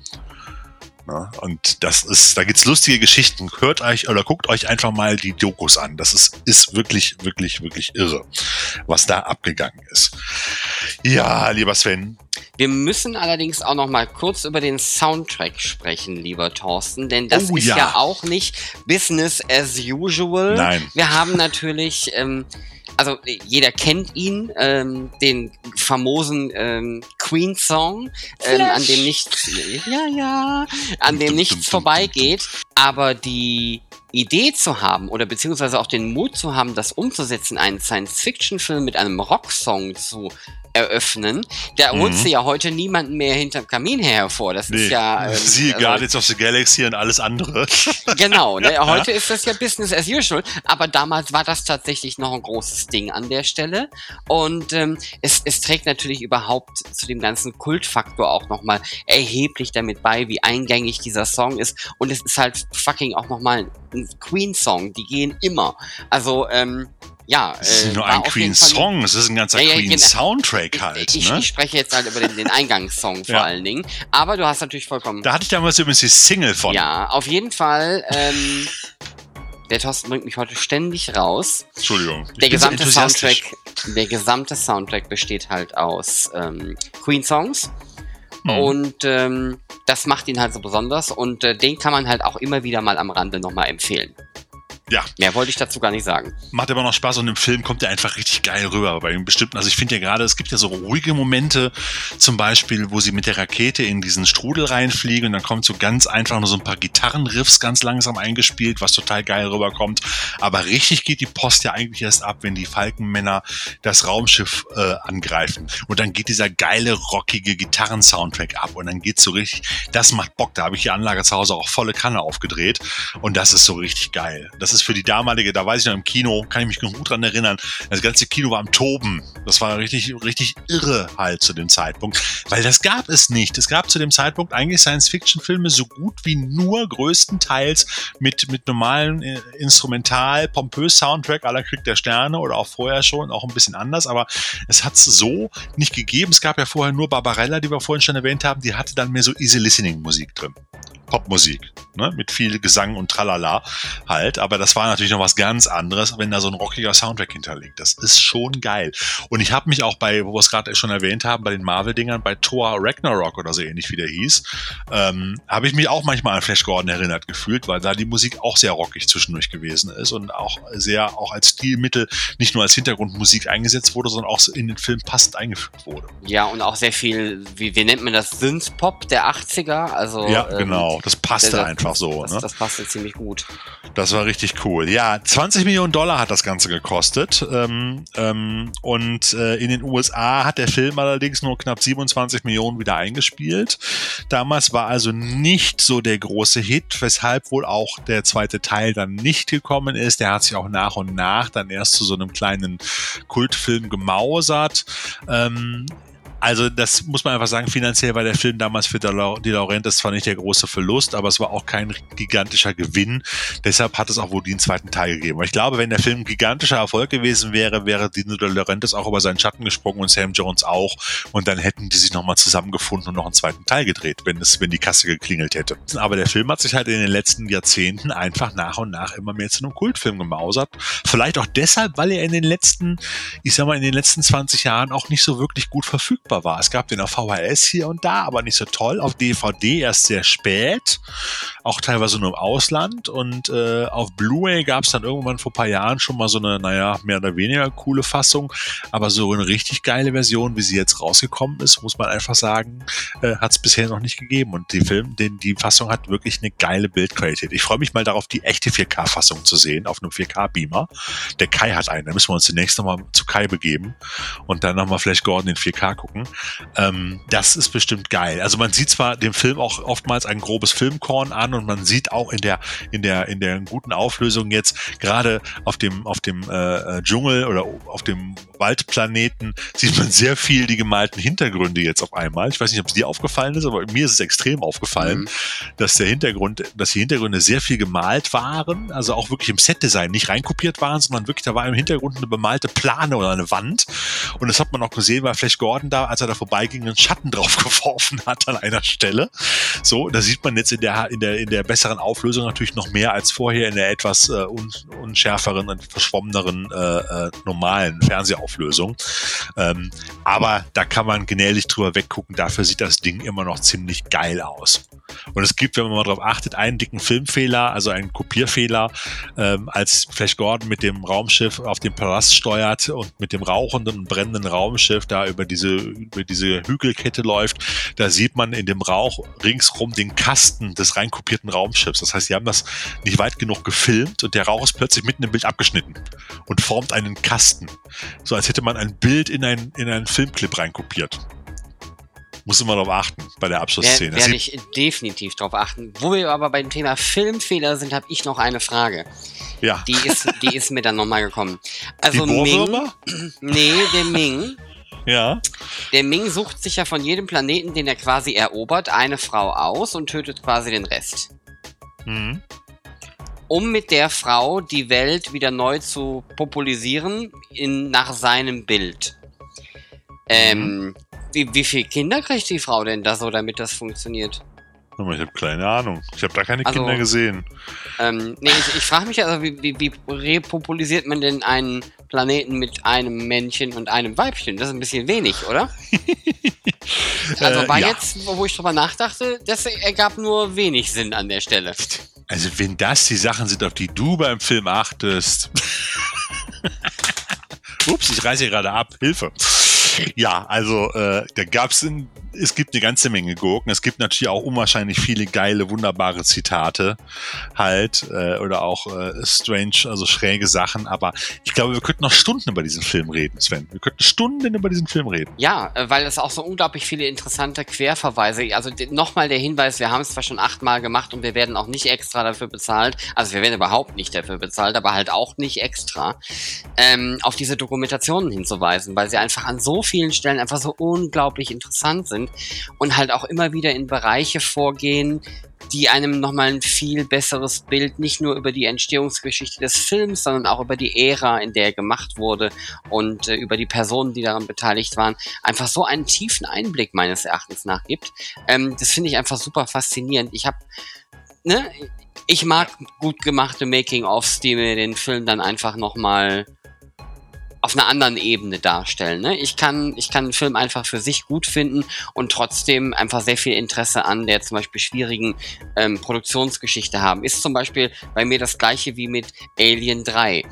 Ja, und das ist, da gibt's lustige Geschichten. Hört euch oder guckt euch einfach mal die Dokus an. Das ist, ist wirklich, wirklich, wirklich irre, was da abgegangen ist. Ja, lieber Sven. Wir müssen allerdings auch noch mal kurz über den Soundtrack sprechen, lieber Thorsten, denn das Oh ist ja. ja. auch nicht Business as usual. Nein. Wir haben natürlich, ähm, also äh, jeder kennt ihn, ähm, den famosen ähm, Queen-Song, ähm, an dem nichts, ja, ja, an dem nichts [laughs] vorbeigeht, aber die Idee zu haben oder beziehungsweise auch den Mut zu haben, das umzusetzen, einen Science-Fiction-Film mit einem Rocksong zu eröffnen, da Mhm. holst du ja heute niemanden mehr hinterm Kamin hervor. Das ist ja. [laughs] ähm, Siehe also- Guardians of the Galaxy und alles andere. [laughs] Genau, ne? heute ist das ja Business as usual, aber damals war das tatsächlich noch ein großes Ding an der Stelle und ähm, es, es trägt natürlich überhaupt zu dem ganzen Kultfaktor auch nochmal erheblich damit bei, wie eingängig dieser Song ist und es ist halt fucking auch nochmal ein Queen-Song, die gehen immer. Also, ähm, ja. Es ist äh, nur ein Queen-Song, es ist ein ganzer Ja, ja, genau. Queen-Soundtrack halt. Ich, ne? ich spreche jetzt halt über den, den Eingangssong vor Ja. allen Dingen, aber du hast natürlich vollkommen Da hatte ich damals übrigens die Single von. ja, auf jeden Fall. Ähm, der Thorsten bringt mich heute ständig raus. Entschuldigung. Der gesamte. Soundtrack, der gesamte Soundtrack besteht halt aus ähm, Queen-Songs. Hm. Und ähm, das macht ihn halt so besonders und äh, den kann man halt auch immer wieder mal am Rande nochmal empfehlen. Ja. Mehr wollte ich dazu gar nicht sagen. Macht aber noch Spaß und im Film kommt er einfach richtig geil rüber. Bei bestimmten, also ich finde ja gerade, es gibt ja so ruhige Momente, zum Beispiel, wo sie mit der Rakete in diesen Strudel reinfliegen und dann kommt so ganz einfach nur so ein paar Gitarrenriffs ganz langsam eingespielt, was total geil rüberkommt. Aber richtig geht die Post ja eigentlich erst ab, wenn die Falkenmänner das Raumschiff äh, angreifen. Und dann geht dieser geile, rockige Gitarren-Soundtrack ab und dann geht's so richtig, das macht Bock. Da habe ich die Anlage zu Hause auch volle Kanne aufgedreht und das ist so richtig geil. Das ist für die damalige, da weiß ich noch im Kino, kann ich mich noch gut dran erinnern, das ganze Kino war am Toben. Das war richtig, richtig irre halt zu dem Zeitpunkt, weil das gab es nicht. Es gab zu dem Zeitpunkt eigentlich Science-Fiction-Filme so gut wie nur größtenteils mit, mit normalen äh, Instrumental, pompös Soundtrack aller Krieg der Sterne oder auch vorher schon, auch ein bisschen anders, aber es hat es so nicht gegeben. Es gab ja vorher nur Barbarella, die wir vorhin schon erwähnt haben, die hatte dann mehr so Easy Listening Musik drin. Popmusik, ne? mit viel Gesang und Tralala halt. Aber das war natürlich noch was ganz anderes, wenn da so ein rockiger Soundtrack hinterlegt. Das ist schon geil. Und ich habe mich auch bei, wo wir es gerade schon erwähnt haben, bei den Marvel-Dingern, bei Thor Ragnarok oder so ähnlich wie der hieß, ähm, habe ich mich auch manchmal an Flash Gordon erinnert gefühlt, weil da die Musik auch sehr rockig zwischendurch gewesen ist und auch sehr auch als Stilmittel nicht nur als Hintergrundmusik eingesetzt wurde, sondern auch in den Film passend eingefügt wurde. Ja, und auch sehr viel, wie, wie nennt man das, Synth-Pop der 80er? Also, ja, ähm, genau. Das passte das- einfach so. Das, ne? das passte ziemlich gut. Das war richtig cool. Ja, 20 Millionen Dollar hat das Ganze gekostet. Ähm, ähm, und äh, in den USA hat der Film allerdings nur knapp 27 Millionen wieder eingespielt. Damals war also nicht so der große Hit, weshalb wohl auch der zweite Teil dann nicht gekommen ist. Der hat sich auch nach und nach dann erst zu so einem kleinen Kultfilm gemausert. Ähm, also das muss man einfach sagen, finanziell war der Film damals für De Laurentiis zwar nicht der große Verlust, aber es war auch kein gigantischer Gewinn. Deshalb hat es auch wohl den zweiten Teil gegeben. Ich glaube, wenn der Film ein gigantischer Erfolg gewesen wäre, wäre Dino De Laurentiis auch über seinen Schatten gesprungen und Sam Jones auch. Und dann hätten die sich nochmal zusammengefunden und noch einen zweiten Teil gedreht, wenn es, wenn die Kasse geklingelt hätte. Aber der Film hat sich halt in den letzten Jahrzehnten einfach nach und nach immer mehr zu einem Kultfilm gemausert. Vielleicht auch deshalb, weil er in den letzten, ich sag mal, in den letzten 20 Jahren auch nicht so wirklich gut verfügbar war. Es gab den auf VHS hier und da, aber nicht so toll. Auf DVD erst sehr spät, auch teilweise nur im Ausland. Und äh, auf Blu-ray gab es dann irgendwann vor ein paar Jahren schon mal so eine, naja, mehr oder weniger coole Fassung. Aber so eine richtig geile Version, wie sie jetzt rausgekommen ist, muss man einfach sagen, äh, hat es bisher noch nicht gegeben. Und die Film, den, die Fassung hat wirklich eine geile Bildqualität. Ich freue mich mal darauf, die echte 4K-Fassung zu sehen auf einem 4K-Beamer. Der Kai hat einen. Da müssen wir uns demnächst nochmal zu Kai begeben und dann nochmal Flash Gordon in 4K gucken. Ähm, das ist bestimmt geil. Also man sieht zwar dem Film auch oftmals ein grobes Filmkorn an und man sieht auch in der in der in der guten Auflösung jetzt gerade auf dem auf dem äh, äh, Dschungel oder auf dem Waldplaneten sieht man sehr viel die gemalten Hintergründe jetzt auf einmal. Ich weiß nicht, ob es dir aufgefallen ist, aber mir ist es extrem aufgefallen, Mhm. dass der Hintergrund, dass die Hintergründe sehr viel gemalt waren, also auch wirklich im Setdesign nicht reinkopiert waren, sondern wirklich da war im Hintergrund eine bemalte Plane oder eine Wand und das hat man auch gesehen, weil Flash Gordon da, als er da vorbeiging, einen Schatten drauf [laughs] geworfen hat an einer Stelle. So, da sieht man jetzt in der, in der, in der besseren Auflösung natürlich noch mehr als vorher in der etwas äh, un, unschärferen und verschwommeneren äh, äh, normalen Fernsehauflösung. Ähm, aber da kann man gnädig drüber weggucken. Dafür sieht das Ding immer noch ziemlich geil aus. Und es gibt, wenn man mal darauf achtet, einen dicken Filmfehler, also einen Kopierfehler, ähm, als Flash Gordon mit dem Raumschiff auf den Palast steuert und mit dem rauchenden und brennenden Raumschiff da über diese, über diese Hügelkette läuft, da sieht man in dem Rauch ringsrum den Kasten des reinkopierten Raumschiffs. Das heißt, sie haben das nicht weit genug gefilmt und der Rauch ist plötzlich mitten im Bild abgeschnitten und formt einen Kasten. So als hätte man ein Bild in, ein, in einen Filmclip reinkopiert. Muss immer darauf achten bei der Abschlussszene. Das werde ich definitiv drauf achten. Wo wir aber beim Thema Filmfehler sind, habe ich noch eine Frage. ja. Die ist, die ist mir dann nochmal gekommen. Also die Ming, nee, der Ming, Ja. der Ming sucht sich ja von jedem Planeten, den er quasi erobert, eine Frau aus und tötet quasi den Rest. Mhm. Um mit der Frau die Welt wieder neu zu populisieren in, nach seinem Bild. Ähm, wie, wie viele Kinder kriegt die Frau denn da so, damit das funktioniert? Ich habe keine Ahnung. Ich habe da keine Also- Kinder gesehen. Ähm, nee, ich, ich frage mich also, wie, wie, wie repopulisiert man denn einen Planeten mit einem Männchen und einem Weibchen. Das ist ein bisschen wenig, oder? [laughs] also war Äh, ja. jetzt, wo ich drüber nachdachte, das ergab nur wenig Sinn an der Stelle. Also wenn das die Sachen sind, auf die du beim Film achtest. [laughs] Ups, ich reiße hier gerade ab. Hilfe. Ja, also äh, da gab's ein, es gibt eine ganze Menge Gurken. Es gibt natürlich auch unwahrscheinlich viele geile, wunderbare Zitate halt äh, oder auch äh, strange, also schräge Sachen. Aber ich glaube, wir könnten noch Stunden über diesen Film reden, Sven. Wir könnten Stunden über diesen Film reden. Ja, äh, weil es auch so unglaublich viele interessante Querverweise. Also nochmal der Hinweis, wir haben es zwar schon achtmal gemacht und wir werden auch nicht extra dafür bezahlt. Also wir werden überhaupt nicht dafür bezahlt, aber halt auch nicht extra, ähm, auf diese Dokumentationen hinzuweisen, weil sie einfach an so vielen Stellen einfach so unglaublich interessant sind und halt auch immer wieder in Bereiche vorgehen, die einem nochmal ein viel besseres Bild nicht nur über die Entstehungsgeschichte des Films, sondern auch über die Ära, in der er gemacht wurde und äh, über die Personen, die daran beteiligt waren, einfach so einen tiefen Einblick meines Erachtens nach gibt. Ähm, das finde ich einfach super faszinierend. Ich habe, ne, ich mag gut gemachte Making-ofs, die mir den Film dann einfach nochmal auf einer anderen Ebene darstellen. Ne? Ich kann, ich kann einen Film einfach für sich gut finden und trotzdem einfach sehr viel Interesse an der zum Beispiel schwierigen ähm, Produktionsgeschichte haben. Ist zum Beispiel bei mir das gleiche wie mit Alien 3.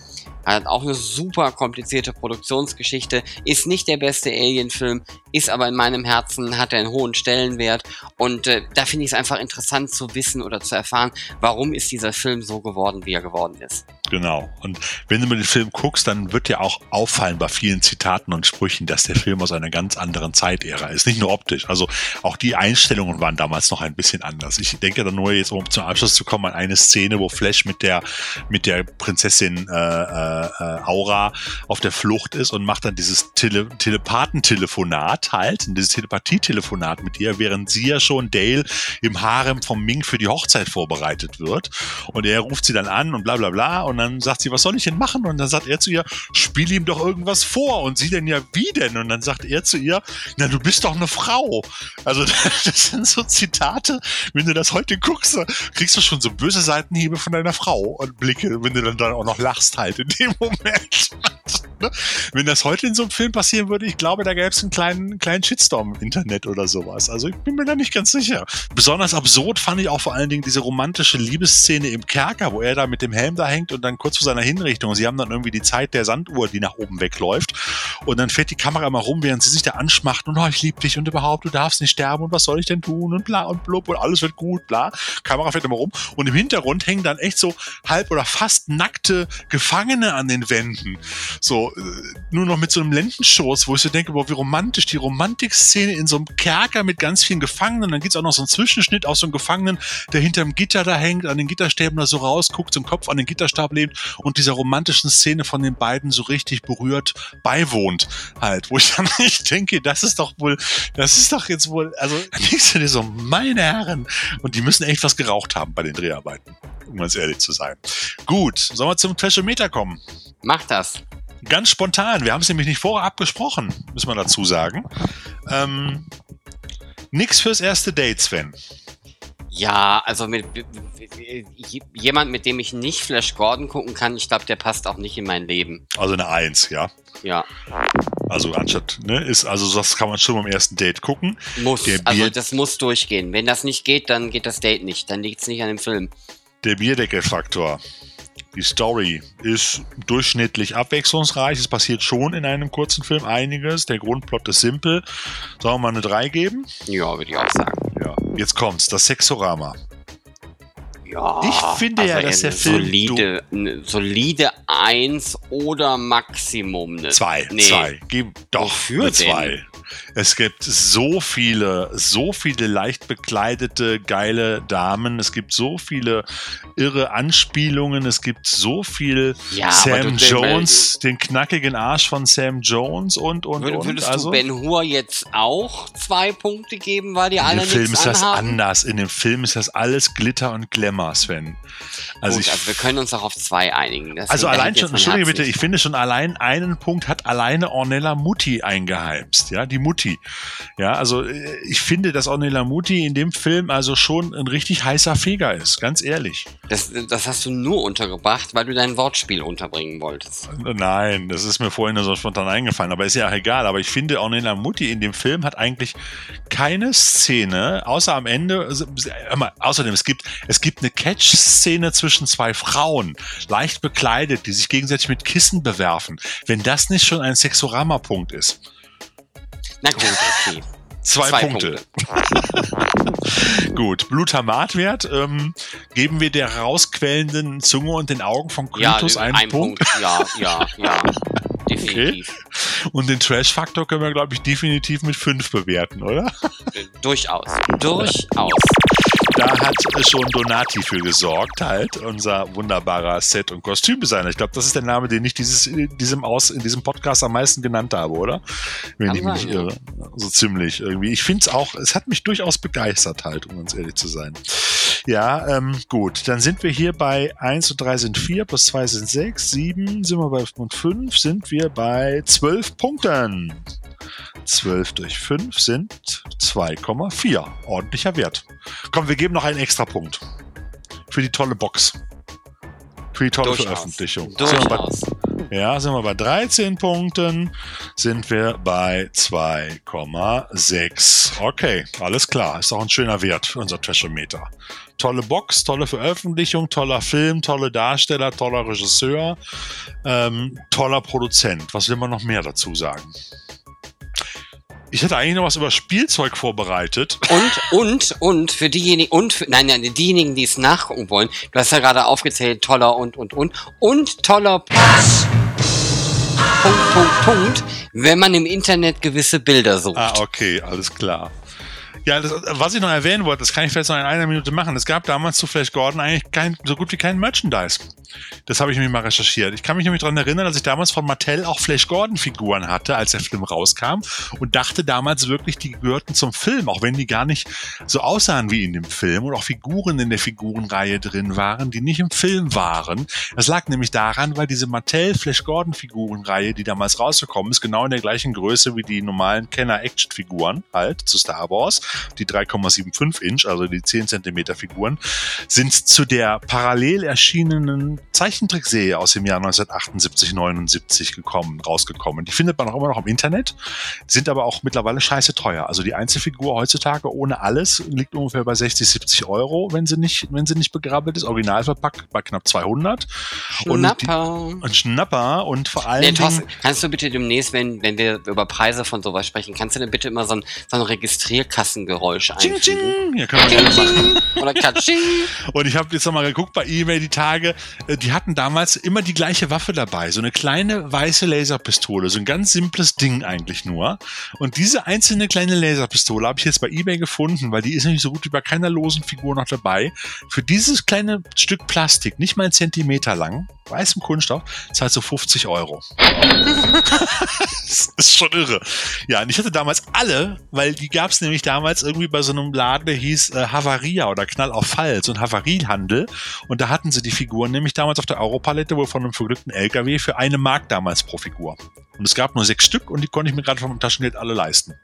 Hat auch eine super komplizierte Produktionsgeschichte, ist nicht der beste Alien-Film, ist aber in meinem Herzen, hat er einen hohen Stellenwert und äh, da finde ich es einfach interessant zu wissen oder zu erfahren, warum ist dieser Film so geworden, wie er geworden ist. Genau. Und wenn du mir den Film guckst, dann wird dir auch auffallen bei vielen Zitaten und Sprüchen, dass der Film aus einer ganz anderen Zeitära ist. Nicht nur optisch. Also auch die Einstellungen waren damals noch ein bisschen anders. Ich denke dann nur jetzt, um zum Abschluss zu kommen, an eine Szene, wo Flash mit der, mit der Prinzessin äh, äh, Aura auf der Flucht ist und macht dann dieses Tele Telepathentelefonat halt, dieses Telepathietelefonat mit ihr, während sie ja schon Dale im Harem vom Ming für die Hochzeit vorbereitet wird. Und er ruft sie dann an und bla bla bla. Und dann sagt sie, was soll ich denn machen? Und dann sagt er zu ihr, spiel ihm doch irgendwas vor. Und sie dann ja, wie denn? Und dann sagt er zu ihr, na, du bist doch eine Frau. Also [laughs] das sind so Zitate, wenn du das heute guckst, kriegst du schon so böse Seitenhiebe von deiner Frau und Blicke, wenn du dann, dann auch noch lachst halt in dem [laughs] Moment. Ne? Wenn das heute in so einem Film passieren würde, ich glaube, da gäbe es einen kleinen, kleinen Shitstorm im Internet oder sowas. Also ich bin mir da nicht ganz sicher. Besonders absurd fand ich auch vor allen Dingen diese romantische Liebesszene im Kerker, wo er da mit dem Helm da hängt und dann kurz vor seiner Hinrichtung. Sie haben dann irgendwie die Zeit der Sanduhr, die nach oben wegläuft. Und dann fährt die Kamera mal rum, während sie sich da anschmachten und oh, ich liebe dich und überhaupt, du darfst nicht sterben und was soll ich denn tun und bla und blub und alles wird gut, bla. Kamera fährt immer rum und im Hintergrund hängen dann echt so halb oder fast nackte Gefangene an den Wänden. So, äh, nur noch mit so einem Lendenschoß, wo ich so denke, boah, wie romantisch, die Romantikszene in so einem Kerker mit ganz vielen Gefangenen. Dann gibt's auch noch so einen Zwischenschnitt aus so einem Gefangenen, der hinterm Gitter da hängt, an den Gitterstäben da so rausguckt, einen Kopf an den Gitterstab lebt und dieser romantischen Szene von den beiden so richtig berührt beiwohnt halt, wo ich dann [laughs] nicht denke, das ist doch wohl, das ist doch jetzt wohl, also denkst du dir so, meine Herren, und die müssen echt was geraucht haben bei den Dreharbeiten, um ganz ehrlich zu sein. Gut, sollen wir zum Trashometer kommen? Mach das. Ganz spontan, wir haben es nämlich nicht vorher abgesprochen, müssen wir dazu sagen. Ähm, nix fürs erste Date, Sven. Ja, also mit jemand, mit dem ich nicht Flash Gordon gucken kann, ich glaube, der passt auch nicht in mein Leben. Also eine Eins, ja. Ja, Also anstatt, ne, ist, also das kann man schon beim ersten Date gucken. muss. Der Also Bier- das muss durchgehen. Wenn das nicht geht, dann geht das Date nicht. Dann liegt es nicht an dem Film. Der Bierdeckelfaktor. Die Story ist durchschnittlich abwechslungsreich. Es passiert schon in einem kurzen Film einiges. Der Grundplot ist simpel. Sollen wir mal eine 3 geben? Ja, würde ich auch sagen. Ja. Jetzt kommt's, das Sexorama. Ja, Ich finde ja, also dass der Film Solide, eine solide 1 oder Maximum eine Zwei, Nee. zwei. Gib doch denn? zwei. Es gibt so viele, so viele leicht bekleidete, geile Damen. Es gibt so viele irre Anspielungen. Es gibt so viel Ja, Sam Jones, den knackigen Arsch von Sam Jones und, und, Würd- und. Würdest also, du Ben Hur jetzt auch zwei Punkte geben, weil die in alle dem Film nichts ist das anhaben? anders. In dem Film ist das alles Glitter und Glamour, Sven. Also Gut, ich also wir können uns auch auf zwei einigen. Das Also allein schon, Entschuldige bitte, ich finde schon allein einen Punkt hat alleine Ornella Mutti eingeheimst. Ja, die Mutti. Ja, also äh, ich finde, dass Ornella Mutti in dem Film also schon ein richtig heißer Feger ist, ganz ehrlich. Das, das hast du nur untergebracht, weil du dein Wortspiel unterbringen wolltest. Nein, das ist mir vorhin so spontan eingefallen, aber ist ja auch egal. Aber ich finde, Ornella Mutti in dem Film hat eigentlich keine Szene, außer am Ende, also, mal, außerdem, es gibt, es gibt eine Catch-Szene zwischen zwei Frauen, leicht bekleidet, die sich gegenseitig mit Kissen bewerfen. Wenn das nicht schon ein Sexorama-Punkt ist. Na gut, okay. Zwei, Zwei Punkte. [laughs] Gut, Blutamatwert. Ähm, geben wir der rausquellenden Zunge und den Augen von Ja, Kryptos einen ein Punkt. Punkt. Ja, ja, ja. [laughs] Definitiv. Und den Trash-Faktor können wir, glaube ich, definitiv mit fünf bewerten, oder? Äh, Durchaus. [laughs] Durchaus. Da hat schon Donati für gesorgt, halt, unser wunderbarer Set- und Kostümdesigner. Ich glaube, das ist der Name, den ich dieses, in, diesem Aus, in diesem Podcast am meisten genannt habe, oder? Wenn Kann ich mich nicht irre. So ziemlich irgendwie. Ich finde es auch, es hat mich durchaus begeistert, halt, um ganz ehrlich zu sein. Ja, ähm, gut. Dann sind wir hier bei 1 und 3 sind 4, plus 2 sind 6, 7 sind wir bei und 5 sind wir bei 12 Punkten. 12 durch 5 sind 2,4. Ordentlicher Wert. Komm, wir geben noch einen extra Punkt. Für die tolle Box. Für die tolle Durchaus. Veröffentlichung. Sind wir bei, Durchaus. ja, sind wir bei 13 Punkten, sind wir bei 2,6. Okay, alles klar. Ist auch ein schöner Wert für unser Trashometer. Tolle Box, tolle Veröffentlichung, toller Film, tolle Darsteller, toller Regisseur, ähm, toller Produzent. Was will man noch mehr dazu sagen? Ich hätte eigentlich noch was über Spielzeug vorbereitet. Und, und, und für diejenigen, und für, nein, nein, diejenigen, die es nachgucken wollen, du hast ja gerade aufgezählt, toller und, und, und, und toller Punkt, Punkt, Punkt, Punkt, wenn man im Internet gewisse Bilder sucht. Ah, okay, alles klar. Ja, das, was ich noch erwähnen wollte, das kann ich vielleicht noch in einer Minute machen. Es gab damals zu Flash Gordon eigentlich kein, so gut wie kein Merchandise. Das habe ich nämlich mal recherchiert. Ich kann mich nämlich daran erinnern, dass ich damals von Mattel auch Flash Gordon Figuren hatte, als der Film rauskam und dachte damals wirklich, die gehörten zum Film, auch wenn die gar nicht so aussahen wie in dem Film und auch Figuren in der Figurenreihe drin waren, die nicht im Film waren. Das lag nämlich daran, weil diese Mattel Flash Gordon Figurenreihe, die damals rausgekommen ist, genau in der gleichen Größe wie die normalen Kenner Action Figuren halt zu Star Wars, die 3,75 Inch, also die 10 Zentimeter Figuren, sind zu der parallel erschienenen Zeichentrickserie aus dem Jahr 1978, 79 gekommen, rausgekommen. Die findet man auch immer noch im Internet, sind aber auch mittlerweile scheiße teuer. Also die Einzelfigur heutzutage ohne alles liegt ungefähr bei 60, 70 Euro, wenn sie nicht, wenn sie nicht begrabbelt ist. Original verpackt bei knapp 200. Und die, Schnapper. Schnapper und vor allem. Nee, Thorsten, kannst du bitte demnächst, wenn, wenn wir über Preise von sowas sprechen, kannst du denn bitte immer so ein, so ein Registrierkassengeräusch Ching, einfügen? ching. Ja, können wir gerne machen. Oder Katsching. Und ich habe jetzt nochmal geguckt bei eBay die Tage, äh, die hatten damals immer die gleiche Waffe dabei, so eine kleine weiße Laserpistole, so ein ganz simples Ding eigentlich nur. Und diese einzelne kleine Laserpistole habe ich jetzt bei eBay gefunden, weil die ist nämlich so gut wie bei keiner losen Figur noch dabei. Für dieses kleine Stück Plastik, nicht mal einen Zentimeter lang, weißem Kunststoff, zahlt so 50 Euro. [laughs] das ist schon irre. Ja, und ich hatte damals alle, weil die gab es nämlich damals irgendwie bei so einem Laden, der hieß äh, Havaria oder Knall auf Fall, so ein Havariehandel. Und da hatten sie die Figuren nämlich damals auf der Europalette wohl von einem verglückten LKW für eine Mark damals pro Figur. Und es gab nur sechs Stück und die konnte ich mir gerade vom Taschengeld alle leisten.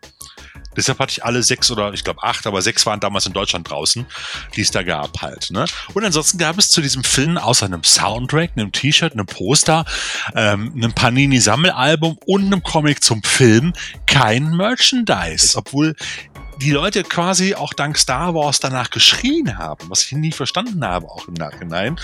Deshalb hatte ich alle sechs oder ich glaube acht, aber sechs waren damals in Deutschland draußen, die es da gab halt. Ne? Und ansonsten gab es zu diesem Film außer einem Soundtrack, einem T-Shirt, einem Poster, ähm, einem Panini-Sammelalbum und einem Comic zum Film kein Merchandise. Obwohl die Leute quasi auch dank Star Wars danach geschrien haben, was ich nie verstanden habe, auch im Nachhinein.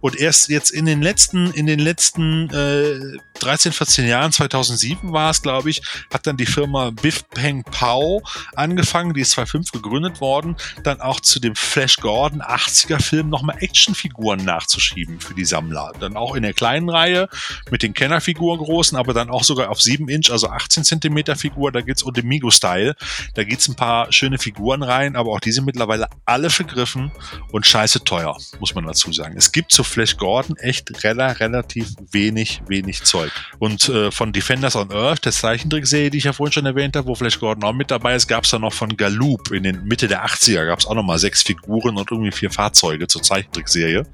Und erst jetzt in den letzten, in den letzten äh, 13, 14 Jahren, 2007 war es, glaube ich, hat dann die Firma Biff Peng Pao angefangen, die ist 2005 gegründet worden, dann auch zu dem Flash Gordon 80er Film nochmal Actionfiguren nachzuschieben für die Sammler. Dann auch in der kleinen Reihe mit den Kennerfiguren großen, aber dann auch sogar auf 7 Inch, also 18 Zentimeter Figur, da geht's Migo-Style. Da geht's ein paar schöne Figuren rein, aber auch die sind mittlerweile alle vergriffen und scheiße teuer, muss man dazu sagen. Es gibt zu Flash Gordon echt rela relativ wenig, wenig Zeug. Und äh, von Defenders on Earth, der Zeichentrickserie, die ich ja vorhin schon erwähnt habe, wo Flash Gordon auch mit dabei ist, gab es dann noch von Galoop in den Mitte der 80er, gab es auch nochmal sechs Figuren und irgendwie vier Fahrzeuge zur Zeichentrickserie.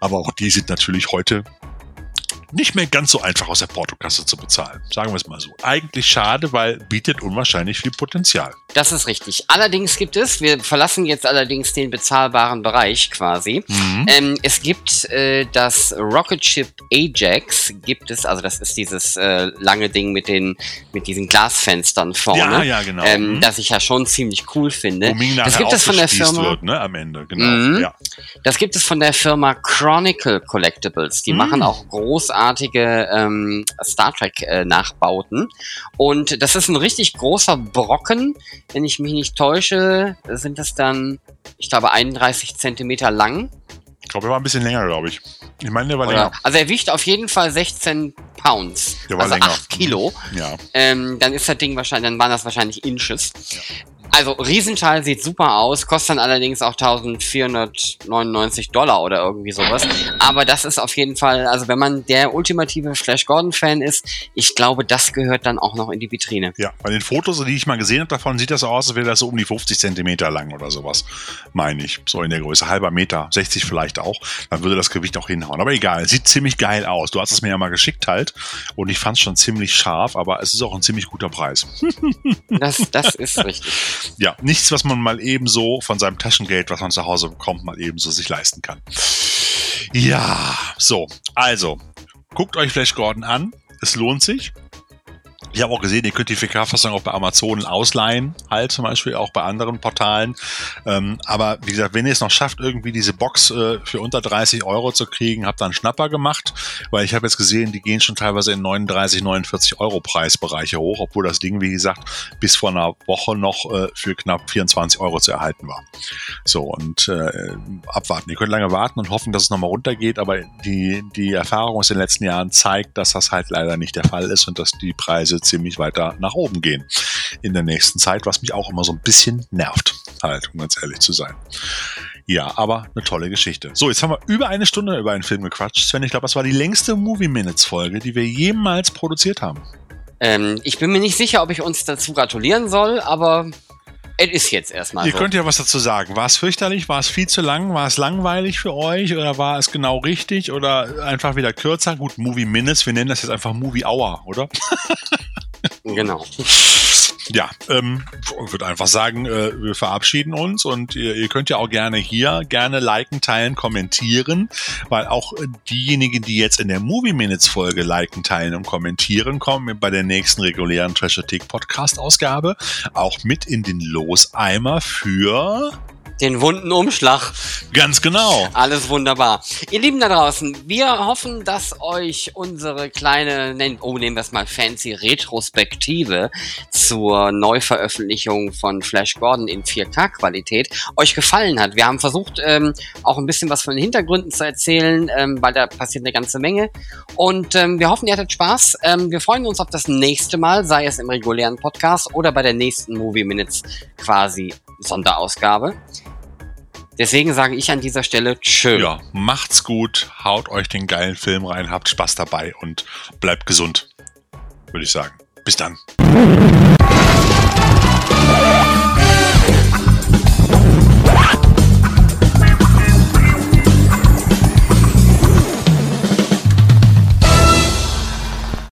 Aber auch die sind natürlich heute nicht mehr ganz so einfach aus der Portokasse zu bezahlen. Sagen wir es mal so. Eigentlich schade, weil bietet unwahrscheinlich viel Potenzial. Das ist richtig. Allerdings gibt es, wir verlassen jetzt allerdings den bezahlbaren Bereich quasi. Mhm. Ähm, es gibt äh, das Rocket Ship Ajax, gibt es, also das ist dieses äh, lange Ding mit den mit diesen Glasfenstern vorne. Ja, ja, genau. Ähm, Mhm. Das ich ja schon ziemlich cool finde. Das gibt es von der Firma. wird, ne, am Ende, genau. Mhm. Ja. Das gibt es von der Firma Chronicle Collectibles. Die Mm. machen auch großartige ähm, Star Trek äh, Nachbauten. Und das ist ein richtig großer Brocken. Wenn ich mich nicht täusche, sind das dann, ich glaube, 31 Zentimeter lang. Ich glaube, er war ein bisschen länger, glaube ich. Ich meine, der war Oder, länger. also er wiegt auf jeden Fall 16 Pounds. Der war also länger. 8 Kilo. Ja. Ähm, dann ist das Ding wahrscheinlich, dann waren das wahrscheinlich Inches. Also Riesenteil sieht super aus, kostet dann allerdings auch 1499 Dollar oder irgendwie sowas. Aber das ist auf jeden Fall, also wenn man der ultimative Flash Gordon Fan ist, ich glaube, das gehört dann auch noch in die Vitrine. Ja, bei den Fotos, die ich mal gesehen habe davon, sieht das so aus, als wäre das so um die 50 Zentimeter lang oder sowas. Meine ich. So in der Größe. Halber Meter, 60 vielleicht auch. Dann würde das Gewicht auch hinhauen. Aber egal, sieht ziemlich geil aus. Du hast es mir ja mal geschickt halt. Und ich fand es schon ziemlich scharf, aber es ist auch ein ziemlich guter Preis. Das, das ist richtig. Ja, nichts, was man mal eben so von seinem Taschengeld, was man zu Hause bekommt, mal eben so sich leisten kann. Ja, so, also, guckt euch Flash Gordon an. Es lohnt sich. Ich habe auch gesehen, ihr könnt die 4K-Fassung auch bei Amazon ausleihen, halt zum Beispiel auch bei anderen Portalen. Ähm, aber wie gesagt, wenn ihr es noch schafft, irgendwie diese Box äh, für unter 30 Euro zu kriegen, habt einen Schnapper gemacht, weil ich habe jetzt gesehen, die gehen schon teilweise in 39, 49 Euro Preisbereiche hoch, obwohl das Ding, wie gesagt, bis vor einer Woche noch äh, für knapp 24 Euro zu erhalten war. So, und äh, abwarten. Ihr könnt lange warten und hoffen, dass es nochmal runtergeht, aber die, die Erfahrung aus den letzten Jahren zeigt, dass das halt leider nicht der Fall ist und dass die Preise ziemlich weiter nach oben gehen in der nächsten Zeit, was mich auch immer so ein bisschen nervt, halt, um ganz ehrlich zu sein. Ja, aber eine tolle Geschichte. So, jetzt haben wir über eine Stunde über einen Film gequatscht. Sven, ich glaube, das war die längste Movie Minutes Folge, die wir jemals produziert haben. Ähm, ich bin mir nicht sicher, ob ich uns dazu gratulieren soll, aber es ist jetzt erstmal Ihr so. könnt ja was dazu sagen. War es fürchterlich? War es viel zu lang? War es langweilig für euch? Oder war es genau richtig? Oder einfach wieder kürzer? Gut, Movie Minutes. Wir nennen das jetzt einfach Movie Hour, oder? Genau. [laughs] Ja, ähm, ich würde einfach sagen, äh, wir verabschieden uns und ihr, ihr könnt ja auch gerne hier gerne liken, teilen, kommentieren, weil auch äh, diejenigen, die jetzt in der Movie Minutes Folge liken, teilen und kommentieren, kommen bei der nächsten regulären Trashothek Podcast Ausgabe auch mit in den Loseimer für Den wunden Umschlag. ganz genau. Alles wunderbar. Ihr Lieben da draußen, wir hoffen, dass euch unsere kleine, nennen, oh, nehmen wir es mal fancy, Retrospektive zur Neuveröffentlichung von Flash Gordon in 4K-Qualität euch gefallen hat. Wir haben versucht, ähm, auch ein bisschen was von den Hintergründen zu erzählen, ähm, weil da passiert eine ganze Menge. Und ähm, wir hoffen, ihr hattet Spaß. Ähm, wir freuen uns auf das nächste Mal, sei es im regulären Podcast oder bei der nächsten Movie Minutes quasi Sonderausgabe. Deswegen sage ich an dieser Stelle Tschö. Ja, macht's gut, haut euch den geilen Film rein, habt Spaß dabei und bleibt gesund, würde ich sagen. Bis dann.